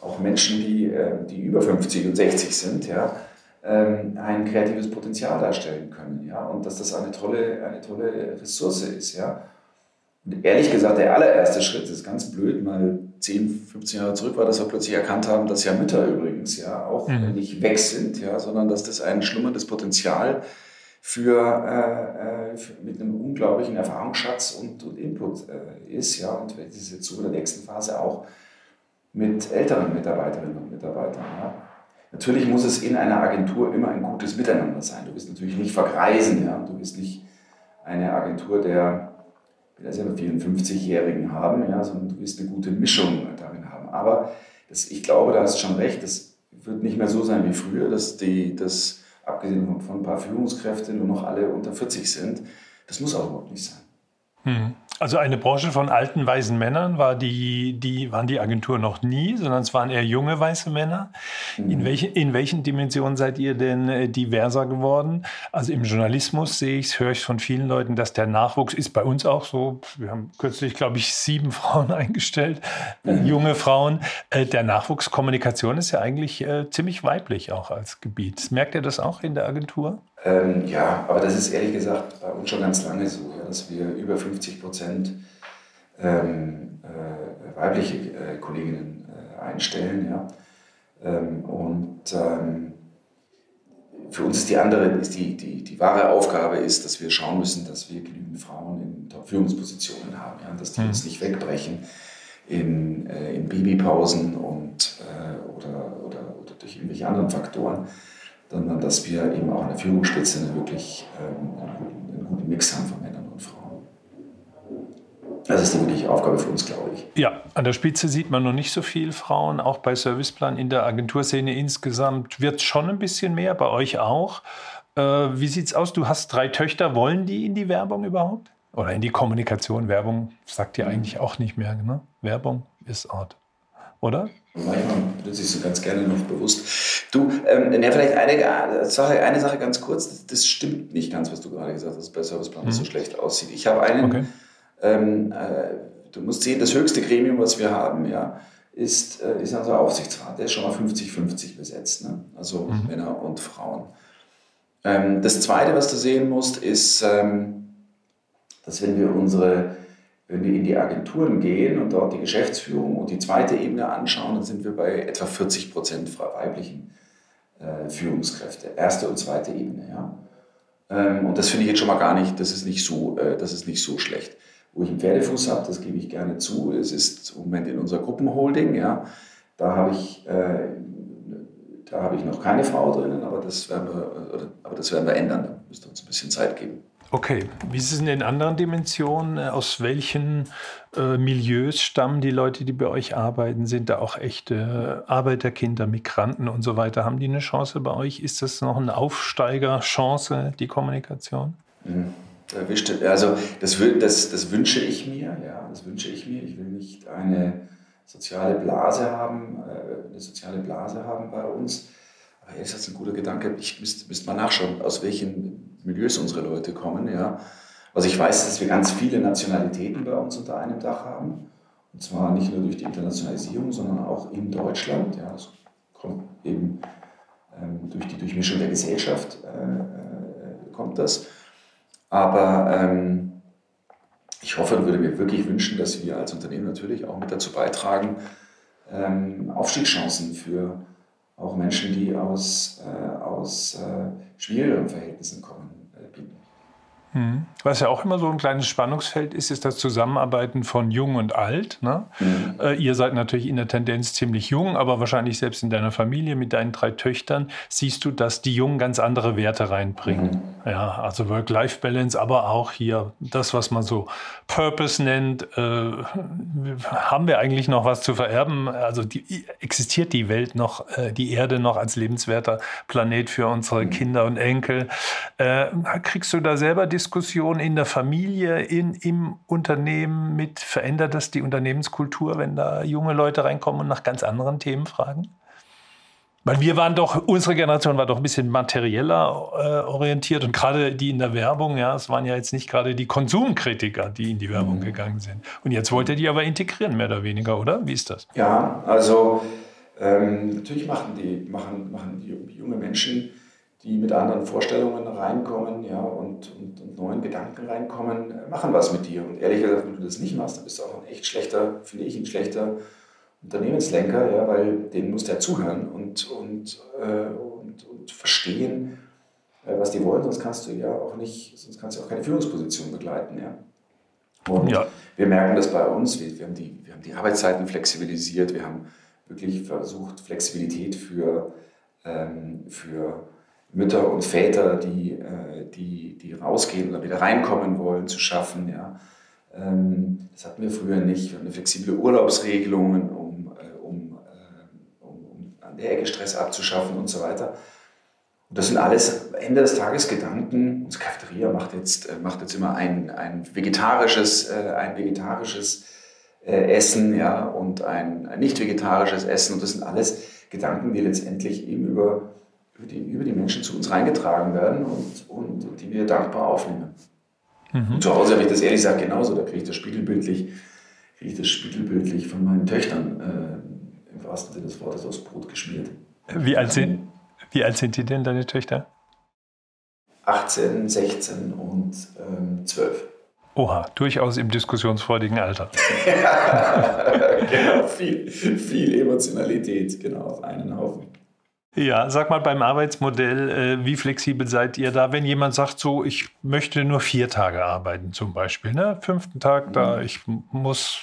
auch Menschen, die, äh, die über 50 und 60 sind, ja, ähm, ein kreatives Potenzial darstellen können. Ja, und dass das eine tolle, eine tolle Ressource ist. Ja. Und ehrlich gesagt, der allererste Schritt das ist ganz blöd, mal 10, 15 Jahre zurück war, dass wir plötzlich erkannt haben, dass ja Mütter übrigens ja auch mhm. nicht weg sind, ja, sondern dass das ein schlummerndes Potenzial für, äh, äh für mit einem unglaublichen Erfahrungsschatz und, und Input äh, ist, ja, und das ist jetzt so in der nächsten Phase auch mit älteren Mitarbeiterinnen und Mitarbeitern. Ja. Natürlich muss es in einer Agentur immer ein gutes Miteinander sein. Du wirst natürlich nicht vergreisen, ja, du bist nicht eine Agentur der will das ja mit 54-Jährigen haben, ja, sondern du wirst eine gute Mischung darin haben. Aber das, ich glaube, da hast du schon recht, das wird nicht mehr so sein wie früher, dass die, das, abgesehen von, von ein paar Führungskräften, nur noch alle unter 40 sind. Das muss auch überhaupt nicht sein. Hm. Also eine Branche von alten weißen Männern war die, die, waren die Agentur noch nie, sondern es waren eher junge weiße Männer. Mhm. In, welche, in welchen Dimensionen seid ihr denn äh, diverser geworden? Also im Journalismus sehe ich es, höre ich von vielen Leuten, dass der Nachwuchs ist bei uns auch so. Wir haben kürzlich, glaube ich, sieben Frauen eingestellt, äh, mhm. junge Frauen. Äh, der Nachwuchskommunikation ist ja eigentlich ziemlich weiblich auch als Gebiet. Merkt ihr das auch in der Agentur? Ähm, ja, aber das ist ehrlich gesagt bei uns schon ganz lange so, ja, dass wir über 50 Prozent ähm, äh, weibliche äh, Kolleginnen äh, einstellen. Ja. Ähm, und ähm, für uns ist die andere, ist die, die, die wahre Aufgabe ist, dass wir schauen müssen, dass wir genügend Frauen in Top-Führungspositionen haben, ja, dass die mhm. uns nicht wegbrechen in, äh, in Babypausen und, äh, oder, oder, oder durch irgendwelche anderen Faktoren sondern dass wir eben auch in der Führungsspitze eine wirklich ähm, einen, guten, einen guten Mix haben von Männern und Frauen. Das ist die wirkliche Aufgabe für uns, glaube ich. Ja, an der Spitze sieht man noch nicht so viel Frauen, auch bei Serviceplan in der Agenturszene insgesamt wird es schon ein bisschen mehr, bei euch auch. Äh, wie sieht es aus? Du hast drei Töchter, wollen die in die Werbung überhaupt? Oder in die Kommunikation? Werbung sagt ihr eigentlich auch nicht mehr, ne? Werbung ist Art oder? Manchmal benutze ich so ganz gerne noch bewusst. Du, ähm, ja, vielleicht eine Sache, eine Sache ganz kurz. Das, das, stimmt nicht ganz, was du gerade gesagt hast, dass bei Serviceplan mhm. so schlecht aussieht. Ich habe einen, okay. ähm, äh, du musst sehen, das höchste Gremium, was wir haben, ja, ist, äh, ist unser Aufsichtsrat. Der ist schon mal 50-50 besetzt, ne? also mhm. Männer und Frauen. Ähm, das Zweite, was du sehen musst, ist, ähm, dass wenn wir unsere wenn wir in die Agenturen gehen und dort die Geschäftsführung und die zweite Ebene anschauen, dann sind wir bei etwa 40 Prozent weiblichen äh, Führungskräfte, erste und zweite Ebene. Ja. Ähm, und das finde ich jetzt schon mal gar nicht, das ist nicht so, äh, das ist nicht so schlecht. Wo ich einen Pferdefuß habe, das gebe ich gerne zu, es ist im Moment in unserer Gruppenholding, ja, da habe ich, äh, da ich noch keine Frau drinnen, aber das werden wir, aber das werden wir ändern, da müsste uns ein bisschen Zeit geben. Okay, wie ist es in den anderen Dimensionen? Aus welchen äh, Milieus stammen die Leute, die bei euch arbeiten? Sind da auch echte Arbeiterkinder, Migranten und so weiter? Haben die eine Chance bei euch? Ist das noch eine Aufsteigerchance, die Kommunikation? Mhm. Also das, das, das wünsche ich mir, ja, das wünsche ich mir. Ich will nicht eine soziale Blase haben, äh, eine soziale Blase haben bei uns. Aber ist das ein guter Gedanke. Ich müsste, müsste mal nachschauen, aus welchen Milieus unsere Leute kommen. Ja. Also ich weiß, dass wir ganz viele Nationalitäten bei uns unter einem Dach haben. Und zwar nicht nur durch die Internationalisierung, sondern auch in Deutschland. Ja, das kommt eben ähm, durch die Durchmischung der Gesellschaft äh, äh, kommt das. Aber ähm, ich hoffe und würde mir wirklich wünschen, dass wir als Unternehmen natürlich auch mit dazu beitragen, ähm, Aufstiegschancen für auch Menschen, die aus, äh, aus äh, schwierigeren Verhältnissen kommen, äh, bieten. Mhm. Was ja auch immer so ein kleines Spannungsfeld ist, ist das Zusammenarbeiten von Jung und Alt. Ne? Mhm. Äh, ihr seid natürlich in der Tendenz ziemlich jung, aber wahrscheinlich selbst in deiner Familie mit deinen drei Töchtern siehst du, dass die Jungen ganz andere Werte reinbringen. Mhm. Ja, also Work-Life-Balance, aber auch hier das, was man so Purpose nennt. Äh, haben wir eigentlich noch was zu vererben? Also die, existiert die Welt noch, äh, die Erde noch als lebenswerter Planet für unsere mhm. Kinder und Enkel? Äh, kriegst du da selber die Diskussion in der Familie, in, im Unternehmen mit? Verändert das die Unternehmenskultur, wenn da junge Leute reinkommen und nach ganz anderen Themen fragen? Weil wir waren doch, unsere Generation war doch ein bisschen materieller äh, orientiert und gerade die in der Werbung, ja, es waren ja jetzt nicht gerade die Konsumkritiker, die in die Werbung mhm. gegangen sind. Und jetzt wollt ihr die aber integrieren, mehr oder weniger, oder? Wie ist das? Ja, also ähm, natürlich machen die, machen, machen die junge Menschen die mit anderen Vorstellungen reinkommen ja, und, und, und, neuen Gedanken reinkommen, äh, machen was mit dir. Und ehrlich gesagt, wenn du das nicht machst, dann bist du auch ein echt schlechter, finde ich, ein schlechter Unternehmenslenker, ja, weil denen musst du ja zuhören und, und, äh, und, und verstehen, äh, was die wollen, sonst kannst du ja auch nicht, sonst kannst du auch keine Führungsposition begleiten. Ja. Und ja. wir merken das bei uns, wir, wir, haben die, wir haben die Arbeitszeiten flexibilisiert, wir haben wirklich versucht, Flexibilität für, ähm, für Mütter und Väter, die, äh, die, die rausgehen oder wieder reinkommen wollen, zu schaffen. Ja. Ähm, das hatten wir früher nicht. Wir eine flexible Urlaubsregelungen, um, äh, um, äh, um, um an der Ecke Stress abzuschaffen und so weiter. Und das sind alles Ende des Tages Gedanken. Unsere Cafeteria macht jetzt, macht jetzt immer ein, ein vegetarisches, ein vegetarisches Essen ja, und ein, ein nicht vegetarisches Essen. Und das sind alles Gedanken, die letztendlich eben über über die, über die Menschen zu uns reingetragen werden und, und, und die wir dankbar aufnehmen. Mhm. Und zu Hause habe ich das ehrlich gesagt genauso. Da kriege ich das spiegelbildlich, kriege ich das spiegelbildlich von meinen Töchtern äh, im wahrsten Sinne des Wortes aus Brot geschmiert. Wie alt, sind, wie alt sind die denn, deine Töchter? 18, 16 und ähm, 12. Oha, durchaus im diskussionsfreudigen Alter. genau, viel, viel Emotionalität, genau, auf einen Haufen. Ja, sag mal beim Arbeitsmodell, äh, wie flexibel seid ihr da, wenn jemand sagt, so, ich möchte nur vier Tage arbeiten zum Beispiel, ne? Fünften Tag da, mhm. ich muss,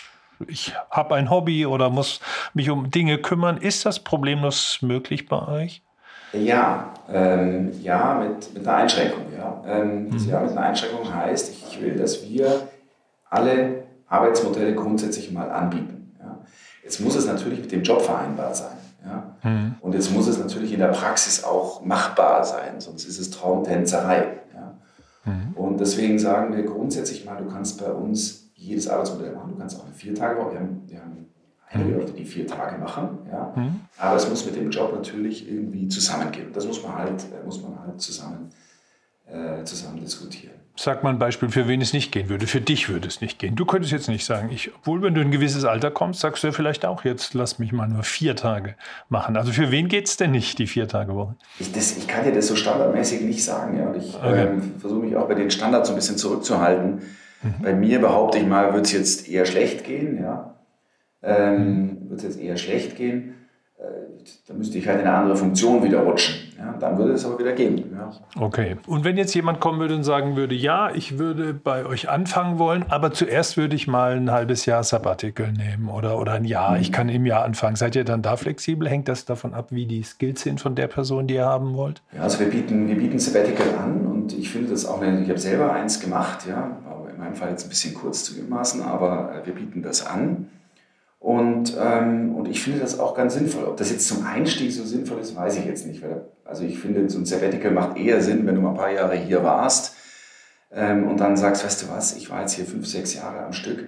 ich habe ein Hobby oder muss mich um Dinge kümmern. Ist das problemlos möglich bei euch? Ja, ähm, ja, mit, mit einer Einschränkung. Ja. Ähm, mhm. Ja mit einer Einschränkung heißt, ich will, dass wir alle Arbeitsmodelle grundsätzlich mal anbieten. Ja. Jetzt muss es natürlich mit dem Job vereinbart sein. Mhm. Und jetzt muss es natürlich in der Praxis auch machbar sein, sonst ist es Traumtänzerei. Ja? Mhm. Und deswegen sagen wir grundsätzlich mal, du kannst bei uns jedes Arbeitsmodell machen. Du kannst auch eine Viertagewoche, wir haben, wir haben einige Leute, die vier Tage machen, ja? Mhm. aber es muss mit dem Job natürlich irgendwie zusammengehen. Das muss man halt, äh, muss man halt zusammen, äh, zusammen diskutieren. Sag mal ein Beispiel, für wen es nicht gehen würde. Für dich würde es nicht gehen. Du könntest jetzt nicht sagen, ich, obwohl wenn du in ein gewisses Alter kommst, sagst du ja vielleicht auch, jetzt lass mich mal nur vier Tage machen. Also für wen geht es denn nicht, die vier Tage Woche? Ich, das, ich kann dir das so standardmäßig nicht sagen. Ja. Und ich okay. ähm, versuche mich auch bei den Standards so ein bisschen zurückzuhalten. Mhm. Bei mir behaupte ich mal, wird es jetzt eher schlecht gehen. Ja. Ähm, mhm. Wird es jetzt eher schlecht gehen. Da müsste ich halt in eine andere Funktion wieder rutschen. Ja. dann würde es aber wieder gehen. Ja. Okay. Und wenn jetzt jemand kommen würde und sagen würde, ja, ich würde bei euch anfangen wollen, aber zuerst würde ich mal ein halbes Jahr Sabbatical nehmen oder, oder ein Jahr, mhm. ich kann im Jahr anfangen. Seid ihr dann da flexibel? Hängt das davon ab, wie die Skills sind von der Person, die ihr haben wollt? Ja, also wir bieten, wir bieten Sabbatical an und ich finde das auch, ich habe selber eins gemacht, ja, aber in meinem Fall jetzt ein bisschen kurz zugemessen, aber wir bieten das an. Und, ähm, und ich finde das auch ganz sinnvoll. Ob das jetzt zum Einstieg so sinnvoll ist, weiß ich jetzt nicht. Also ich finde, so ein Sabbatical macht eher Sinn, wenn du mal ein paar Jahre hier warst ähm, und dann sagst, weißt du was, ich war jetzt hier fünf, sechs Jahre am Stück.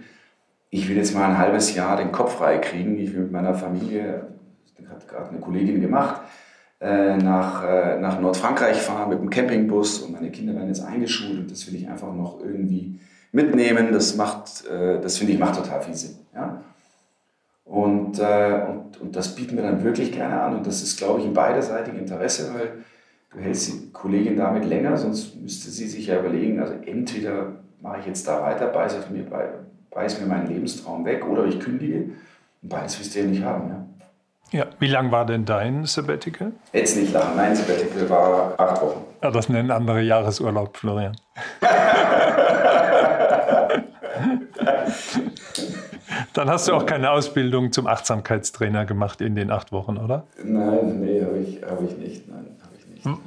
Ich will jetzt mal ein halbes Jahr den Kopf frei kriegen. Ich will mit meiner Familie, das hat gerade eine Kollegin gemacht, äh, nach, äh, nach Nordfrankreich fahren mit dem Campingbus und meine Kinder werden jetzt eingeschult und das will ich einfach noch irgendwie mitnehmen. Das macht, äh, das finde ich macht total viel Sinn. Ja? Und, äh, und, und das bieten wir dann wirklich gerne an. Und das ist, glaube ich, in beiderseitigem Interesse, weil du hältst die Kollegin damit länger, sonst müsste sie sich ja überlegen, also entweder mache ich jetzt da weiter, beiße mir, beiß mir meinen Lebenstraum weg oder ich kündige. Und beides wirst du ja nicht haben. Ja. Ja, wie lang war denn dein Sabbatical? Jetzt nicht lang. Mein Sabbatical war acht Wochen. Ja, das nennen andere Jahresurlaub, Florian. Dann hast du auch keine Ausbildung zum Achtsamkeitstrainer gemacht in den acht Wochen, oder? Nein, nee, habe ich, hab ich nicht. Nein, habe ich nicht. Hm.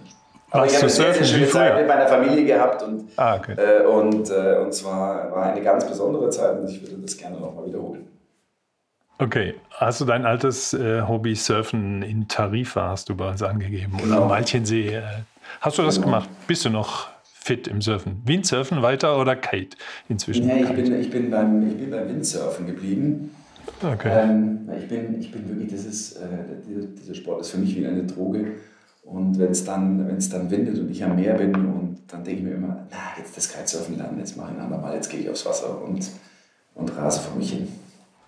Aber ich habe eine sehr, schöne Zeit mit meiner Familie gehabt und, ah, okay. äh, und, äh, und zwar war eine ganz besondere Zeit und ich würde das gerne nochmal wiederholen. Okay, hast du dein altes äh, Hobby Surfen in Tarifa, hast du bei uns angegeben, genau. oder am Malchensee? Äh, hast du das genau. gemacht? Bist du noch fit im Surfen? Windsurfen weiter oder Kite inzwischen? Nee, ich bin, ich bin, beim, ich bin beim Windsurfen geblieben. Okay. Ähm, ich, bin, ich bin wirklich, das ist, äh, dieser, dieser, Sport ist für mich wie eine Droge. Und wenn es dann, dann windet und ich am Meer bin und dann denke ich mir immer, na, jetzt das Kitesurfen lernen, jetzt mache ich ein andermal, jetzt gehe ich aufs Wasser und, und rase vor mich hin.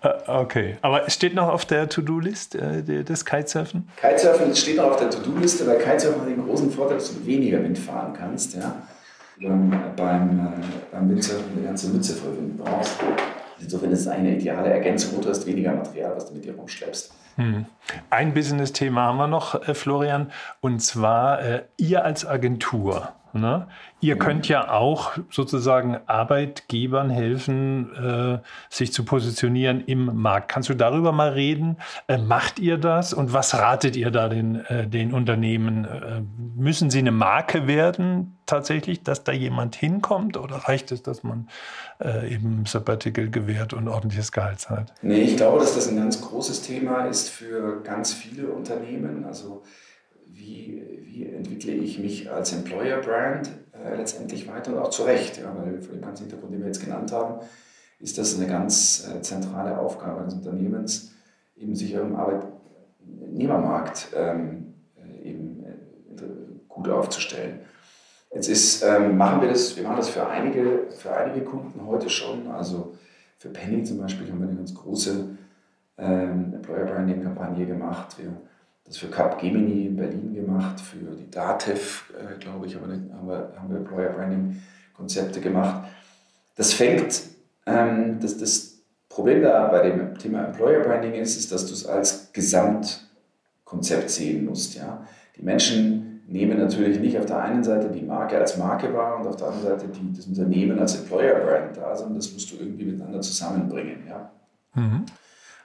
Äh, okay, aber steht noch auf der To-Do-List äh, das Kitesurfen? Kitesurfen steht noch auf der To-Do-Liste, weil Kitesurfen hat den großen Vorteil, dass du weniger Wind fahren kannst. Ja? Beim, beim, äh, beim Windsurfen eine ganze Mütze voll Wind brauchst. Insofern ist es eine ideale Ergänzung. Du hast weniger Material, was du mit dir rumschleppst. Hm. Ein Business-Thema haben wir noch, äh, Florian, und zwar äh, ihr als Agentur. Ne? Ihr könnt ja auch sozusagen Arbeitgebern helfen, äh, sich zu positionieren im Markt. Kannst du darüber mal reden? Äh, macht ihr das und was ratet ihr da den, äh, den Unternehmen? Äh, müssen sie eine Marke werden tatsächlich, dass da jemand hinkommt oder reicht es, dass man äh, eben Sabbatical gewährt und ordentliches Gehalt zahlt? Nee, ich glaube, dass das ein ganz großes Thema ist für ganz viele Unternehmen. Also wie, wie entwickle ich mich als Employer Brand äh, letztendlich weiter und auch zu Recht, ja, weil für den ganzen Hintergrund, den wir jetzt genannt haben, ist das eine ganz äh, zentrale Aufgabe eines Unternehmens, eben sich im Arbeitnehmermarkt ähm, äh, eben äh, gut aufzustellen. Jetzt ist, ähm, machen wir das, wir machen das für einige, für einige Kunden heute schon. Also für Penny zum Beispiel haben wir eine ganz große ähm, Employer Branding Kampagne gemacht. Wir das für Capgemini in Berlin gemacht, für die DATEV, äh, glaube ich, haben wir, haben wir Employer Branding Konzepte gemacht. Das fängt, ähm, das, das Problem da bei dem Thema Employer Branding ist, ist, dass du es als Gesamtkonzept sehen musst. Ja? Die Menschen nehmen natürlich nicht auf der einen Seite die Marke als Marke wahr und auf der anderen Seite die, das Unternehmen als Employer Brand da, sondern das musst du irgendwie miteinander zusammenbringen. Ja? Mhm.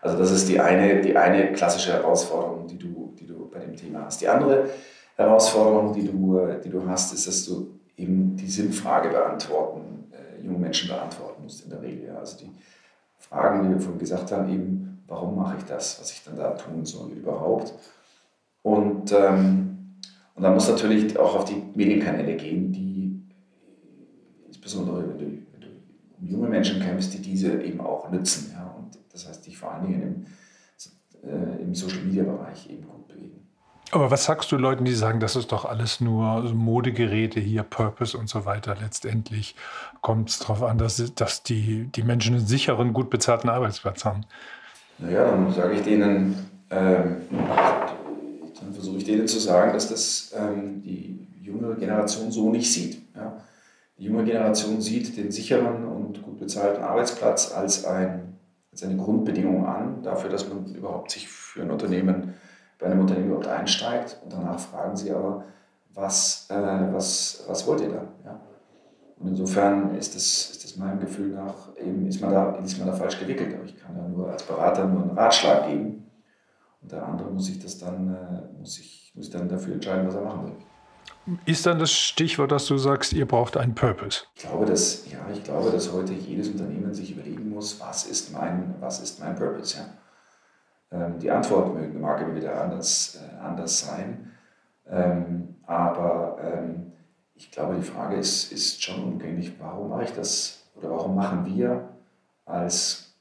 Also das ist die eine, die eine klassische Herausforderung, die du, die du bei dem Thema hast. Die andere Herausforderung, die du, die du hast, ist, dass du eben die Sinnfrage beantworten, äh, jungen Menschen beantworten musst in der Regel. Also die Fragen, wie wir vorhin gesagt haben, eben, warum mache ich das, was ich dann da tun soll überhaupt? Und, ähm, und dann muss natürlich auch auf die Medienkanäle gehen, die insbesondere, wenn du, wenn du um junge Menschen kämpfst, die diese eben auch nützen. Das heißt, dich vor allen Dingen im, äh, im Social-Media-Bereich eben gut bewegen. Aber was sagst du Leuten, die sagen, das ist doch alles nur Modegeräte hier, Purpose und so weiter? Letztendlich kommt es darauf an, dass, dass die, die Menschen einen sicheren, gut bezahlten Arbeitsplatz haben. Naja, dann sage ich denen, ähm, dann versuche ich denen zu sagen, dass das ähm, die junge Generation so nicht sieht. Ja? Die junge Generation sieht den sicheren und gut bezahlten Arbeitsplatz als ein als eine Grundbedingung an, dafür, dass man überhaupt sich für ein Unternehmen, bei einem Unternehmen überhaupt einsteigt. Und danach fragen sie aber, was, äh, was, was wollt ihr da? Ja? Und insofern ist das, ist das meinem Gefühl nach, eben ist man, da, ist man da falsch gewickelt. Aber ich kann ja nur als Berater nur einen Ratschlag geben. Und der andere muss sich das dann, äh, muss sich, muss dann dafür entscheiden, was er machen will. Ist dann das Stichwort, dass du sagst, ihr braucht einen Purpose? Ich glaube, dass, ja, ich glaube, dass heute jedes Unternehmen sich überlegen muss, was ist mein, was ist mein Purpose? Ja? Ähm, die Antwort mag immer wieder anders, äh, anders sein. Ähm, aber ähm, ich glaube, die Frage ist, ist schon umgänglich, warum mache ich das oder warum machen wir als,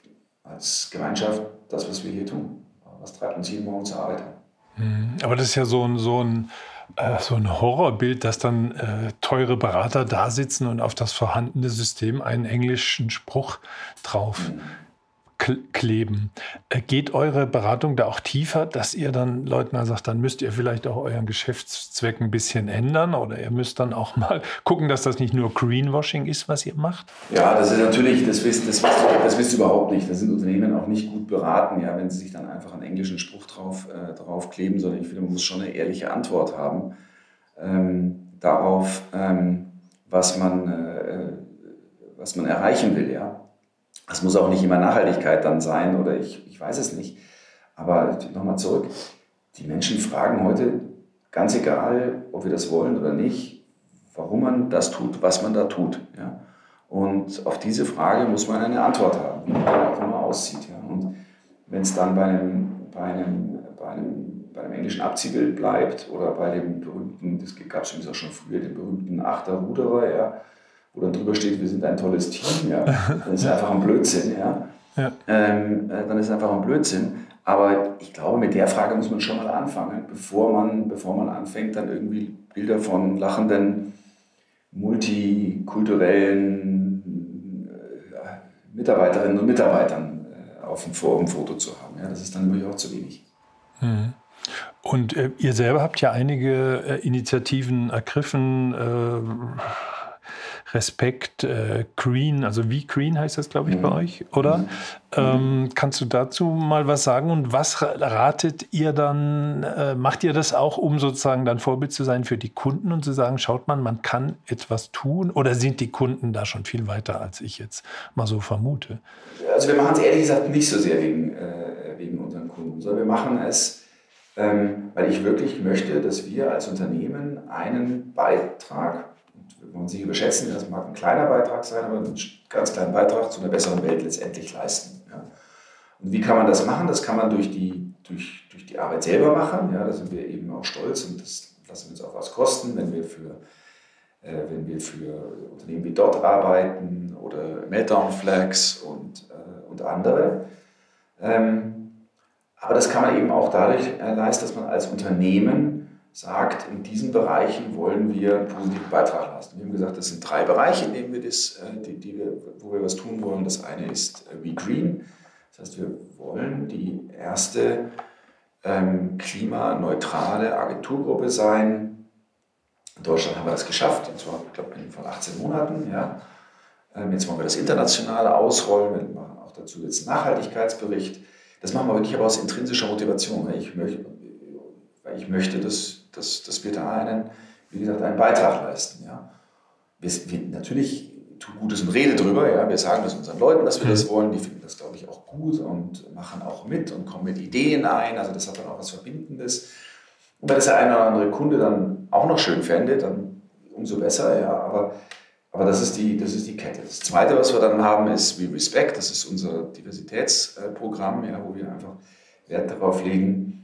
als Gemeinschaft das, was wir hier tun? Was treibt uns jeden Morgen zur Arbeit an? Aber das ist ja so ein, so ein äh, so ein Horrorbild, dass dann äh, teure Berater da sitzen und auf das vorhandene System einen englischen Spruch drauf kleben. Äh, geht eure Beratung da auch tiefer, dass ihr dann Leuten mal sagt, dann müsst ihr vielleicht auch euren Geschäftszweck ein bisschen ändern oder ihr müsst dann auch mal gucken, dass das nicht nur Greenwashing ist, was ihr macht? Ja, das ist natürlich, das wisst, das wisst, das wisst ihr überhaupt nicht. Da sind Unternehmen auch nicht gut beraten, ja, wenn sie sich dann einfach einen englischen Spruch drauf, äh, drauf kleben, sondern ich finde, man muss schon eine ehrliche Antwort haben ähm, darauf, ähm, was, man, äh, was man erreichen will. Ja. Das muss auch nicht immer Nachhaltigkeit dann sein oder ich, ich weiß es nicht. Aber nochmal zurück, die Menschen fragen heute, ganz egal, ob wir das wollen oder nicht, warum man das tut, was man da tut. Ja? Und auf diese Frage muss man eine Antwort haben, wie man auch aussieht. Ja? Und wenn es dann bei einem, bei, einem, bei, einem, bei einem englischen Abziehbild bleibt oder bei dem berühmten, das gab es schon früher, den berühmten Achterruderer, ja, wo dann drüber steht, wir sind ein tolles Team, ja, dann ist es einfach ein Blödsinn, ja. ja. Ähm, äh, dann ist es einfach ein Blödsinn. Aber ich glaube, mit der Frage muss man schon mal anfangen, bevor man, bevor man anfängt, dann irgendwie Bilder von lachenden, multikulturellen äh, Mitarbeiterinnen und Mitarbeitern äh, auf dem, Forum Foto zu haben. Ja, das ist dann nämlich auch zu wenig. Mhm. Und äh, ihr selber habt ja einige Initiativen ergriffen Respekt äh, Green, also wie Green heißt das, glaube ich, mhm. bei euch, oder? Mhm. Ähm, kannst du dazu mal was sagen und was ratet ihr dann, äh, macht ihr das auch, um sozusagen dann Vorbild zu sein für die Kunden und zu sagen, schaut man, man kann etwas tun oder sind die Kunden da schon viel weiter, als ich jetzt mal so vermute? Also wir machen es ehrlich gesagt nicht so sehr wegen, äh, wegen unseren Kunden, sondern wir machen es, ähm, weil ich wirklich möchte, dass wir als Unternehmen einen Beitrag wir wollen sich überschätzen, das mag ein kleiner Beitrag sein, aber einen ganz kleinen Beitrag zu einer besseren Welt letztendlich leisten. Ja. Und wie kann man das machen? Das kann man durch die, durch, durch die Arbeit selber machen. Ja, da sind wir eben auch stolz und das lassen wir uns auch was kosten, wenn wir für, äh, wenn wir für Unternehmen wie dort arbeiten oder Meltdown Flags und, äh, und andere. Ähm, aber das kann man eben auch dadurch äh, leisten, dass man als Unternehmen sagt, in diesen Bereichen wollen wir einen positiven Beitrag leisten. Wir haben gesagt, das sind drei Bereiche, in denen wir das, äh, die, die wir, wo wir was tun wollen. Das eine ist äh, We Green. Das heißt, wir wollen die erste ähm, klimaneutrale Agenturgruppe sein. In Deutschland haben wir das geschafft, und zwar, ich glaube, von 18 Monaten. Ja. Ähm, jetzt wollen wir das internationale ausrollen. Wir machen auch dazu jetzt einen Nachhaltigkeitsbericht. Das machen wir wirklich aber aus intrinsischer Motivation. Ich möchte, ich möchte, dass dass, dass wir da einen, wie gesagt, einen Beitrag leisten. Ja. Wir, wir natürlich tun Gutes und rede drüber. Ja. Wir sagen das unseren Leuten, dass wir das mhm. wollen. Die finden das, glaube ich, auch gut und machen auch mit und kommen mit Ideen ein. Also das hat dann auch was Verbindendes. Und wenn das der eine oder andere Kunde dann auch noch schön fände, dann umso besser. Ja. Aber, aber das, ist die, das ist die Kette. Das Zweite, was wir dann haben, ist We Respect. Das ist unser Diversitätsprogramm, ja, wo wir einfach Wert darauf legen,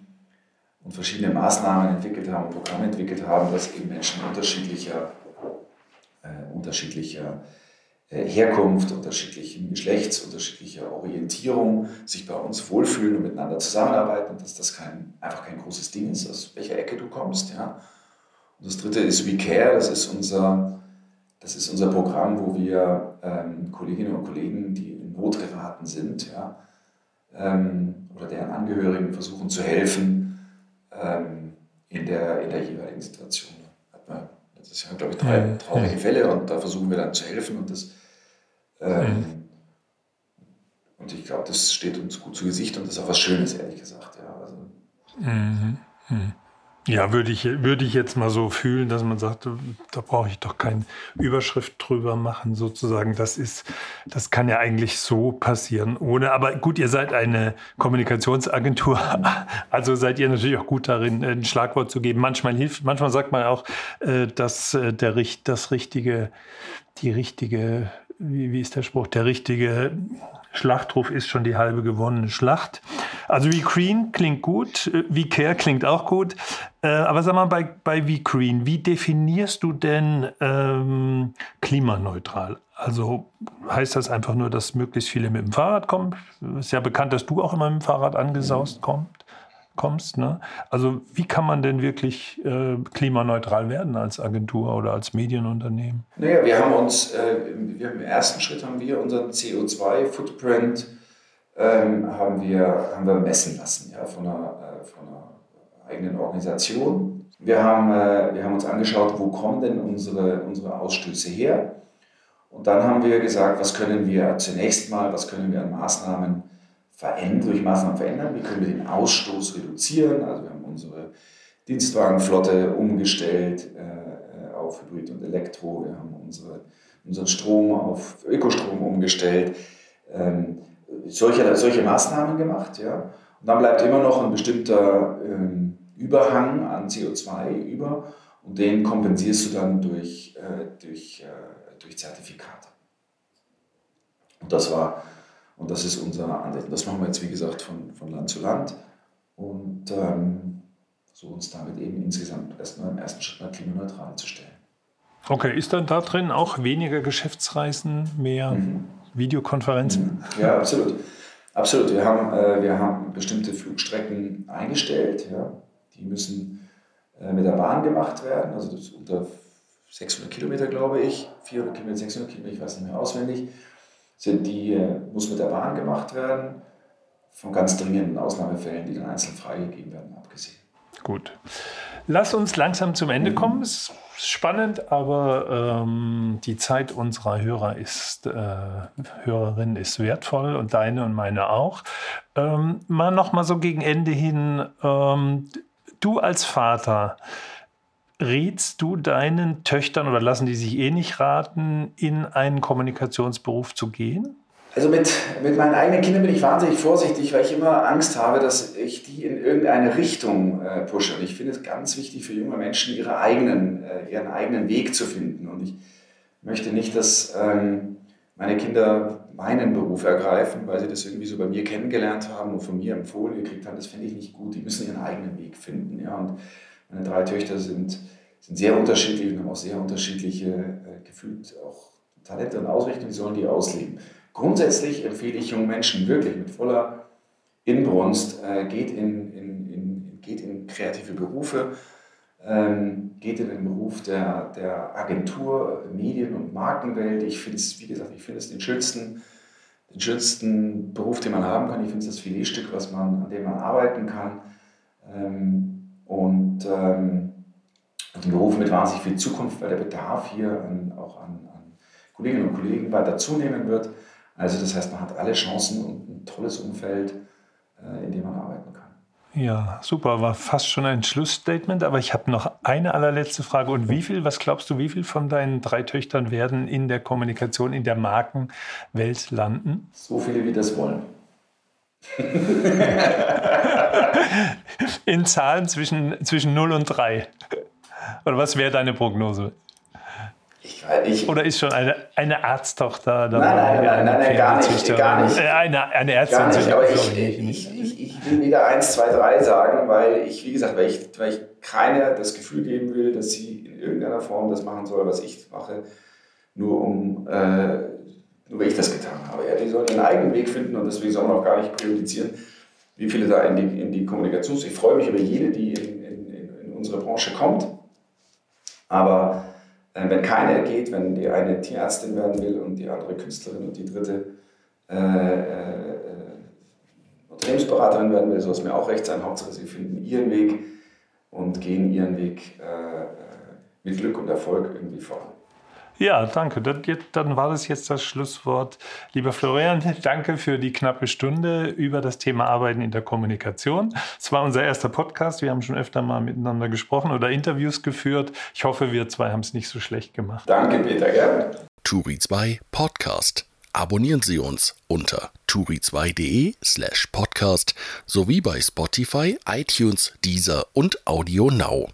und verschiedene Maßnahmen entwickelt haben, Programme entwickelt haben, dass eben Menschen unterschiedlicher, äh, unterschiedlicher äh, Herkunft, unterschiedlichen Geschlechts, unterschiedlicher Orientierung sich bei uns wohlfühlen und miteinander zusammenarbeiten dass das kein, einfach kein großes Ding ist, aus welcher Ecke du kommst. Ja. Und das dritte ist We Care, das ist unser, das ist unser Programm, wo wir ähm, Kolleginnen und Kollegen, die in Not geraten sind, ja, ähm, oder deren Angehörigen versuchen zu helfen, ähm, in, der, in der jeweiligen Situation. Hat man, das ja, glaube ich, drei traurige Fälle und da versuchen wir dann zu helfen und das. Ähm, und ich glaube, das steht uns gut zu Gesicht und das ist auch was Schönes, ehrlich gesagt. Ja, also. Mhm. Mhm. Ja, würde ich, würde ich jetzt mal so fühlen, dass man sagt, da brauche ich doch keine Überschrift drüber machen, sozusagen. Das ist, das kann ja eigentlich so passieren, ohne. Aber gut, ihr seid eine Kommunikationsagentur, also seid ihr natürlich auch gut darin, ein Schlagwort zu geben. Manchmal hilft, manchmal sagt man auch, äh, dass äh, der, das richtige, die richtige, wie, wie ist der Spruch, der richtige Schlachtruf ist schon die halbe gewonnene Schlacht. Also V-Green klingt gut, V-Care klingt auch gut. Äh, aber sag mal, bei, bei V-Green, wie definierst du denn ähm, klimaneutral? Also heißt das einfach nur, dass möglichst viele mit dem Fahrrad kommen? Ist ja bekannt, dass du auch immer mit dem Fahrrad angesaust kommst kommst. Ne? Also wie kann man denn wirklich äh, klimaneutral werden als Agentur oder als Medienunternehmen? Naja, wir haben uns, äh, wir, im ersten Schritt haben wir unseren CO2-Footprint ähm, haben, wir, haben wir messen lassen ja, von, einer, äh, von einer eigenen Organisation. Wir haben, äh, wir haben uns angeschaut, wo kommen denn unsere, unsere Ausstöße her? Und dann haben wir gesagt, was können wir zunächst mal, was können wir an Maßnahmen verändern, durch Maßnahmen verändern, wie können wir den Ausstoß reduzieren. Also wir haben unsere Dienstwagenflotte umgestellt äh, auf Hybrid und Elektro, wir haben unsere, unseren Strom auf Ökostrom umgestellt, ähm, solche, solche Maßnahmen gemacht. Ja. Und dann bleibt immer noch ein bestimmter ähm, Überhang an CO2 über und den kompensierst du dann durch, äh, durch, äh, durch Zertifikate. Und das war und das ist unser Ansicht. Das machen wir jetzt, wie gesagt, von, von Land zu Land und ähm, so uns damit eben insgesamt erstmal im ersten Schritt mal klimaneutral zu stellen. Okay, ist dann da drin auch weniger Geschäftsreisen, mehr mhm. Videokonferenzen? Mhm. Ja, absolut. Absolut. Wir haben, äh, wir haben bestimmte Flugstrecken eingestellt. Ja. Die müssen äh, mit der Bahn gemacht werden. Also das unter 600 Kilometer, glaube ich. 400 Kilometer, 600 Kilometer, ich weiß nicht mehr auswendig sind die, äh, muss mit der Bahn gemacht werden, von ganz dringenden Ausnahmefällen, die dann einzeln freigegeben werden, abgesehen. Gut. Lass uns langsam zum Ende kommen. Es ist spannend, aber ähm, die Zeit unserer Hörer ist, äh, Hörerin ist wertvoll und deine und meine auch. Ähm, mal noch mal so gegen Ende hin. Ähm, du als Vater, rätst du deinen Töchtern oder lassen die sich eh nicht raten, in einen Kommunikationsberuf zu gehen? Also mit, mit meinen eigenen Kindern bin ich wahnsinnig vorsichtig, weil ich immer Angst habe, dass ich die in irgendeine Richtung äh, pushe. Und ich finde es ganz wichtig für junge Menschen, ihre eigenen, äh, ihren eigenen Weg zu finden. Und ich möchte nicht, dass ähm, meine Kinder meinen Beruf ergreifen, weil sie das irgendwie so bei mir kennengelernt haben und von mir empfohlen gekriegt haben. Das finde ich nicht gut. Die müssen ihren eigenen Weg finden. Ja? Und meine drei Töchter sind, sind sehr unterschiedlich und haben auch sehr unterschiedliche, äh, gefühlt auch Talente und Ausrichtungen, sollen die ausleben. Grundsätzlich empfehle ich jungen Menschen wirklich mit voller Inbrunst, äh, geht, in, in, in, geht in kreative Berufe, ähm, geht in den Beruf der, der Agentur, Medien- und Markenwelt. Ich finde es, wie gesagt, ich finde es den schönsten, den schönsten Beruf, den man haben kann. Ich finde es das Filetstück, was man, an dem man arbeiten kann. Ähm, und ähm, ein Beruf mit wahnsinnig viel Zukunft, weil der Bedarf hier an, auch an, an, Kolleginnen und Kollegen weiter zunehmen wird. Also das heißt, man hat alle Chancen und ein tolles Umfeld, äh, in dem man arbeiten kann. Ja, super, war fast schon ein Schlussstatement, aber ich habe noch eine allerletzte Frage. Und wie viel, was glaubst du, wie viel von deinen drei Töchtern werden in der Kommunikation, in der Markenwelt landen? So viele, wie das wollen. In Zahlen zwischen, zwischen 0 und 3. Oder was wäre deine Prognose? Ich, ich, Oder ist schon eine, eine Arzttochter dabei? Nein, nein, nein, nein, nein gar nicht. Gar nicht. Äh, eine, eine Ärztin. Gar nicht, aber ich, ich, ich, will wieder 1, 2, 3 sagen, weil ich, wie gesagt, weil ich, weil ich keiner das Gefühl geben will, dass sie in irgendeiner Form das machen soll, was ich mache, nur um äh, nur weil ich das getan habe. Ja, die sollen ihren eigenen Weg finden und deswegen soll man auch gar nicht priorisieren, wie viele da in die, in die Kommunikation. Ich freue mich über jede, die in, in, in unsere Branche kommt. Aber äh, wenn keine geht, wenn die eine Tierärztin werden will und die andere Künstlerin und die dritte äh, äh, Unternehmensberaterin werden will, soll es mir auch recht sein. Hauptsache, sie finden ihren Weg und gehen ihren Weg äh, mit Glück und Erfolg irgendwie voran. Ja, danke. Dann war das jetzt das Schlusswort. Lieber Florian, danke für die knappe Stunde über das Thema Arbeiten in der Kommunikation. Es war unser erster Podcast. Wir haben schon öfter mal miteinander gesprochen oder Interviews geführt. Ich hoffe, wir zwei haben es nicht so schlecht gemacht. Danke, Peter. Gern. Turi 2 Podcast. Abonnieren Sie uns unter turi2.de slash podcast sowie bei Spotify, iTunes, Deezer und Audio Now.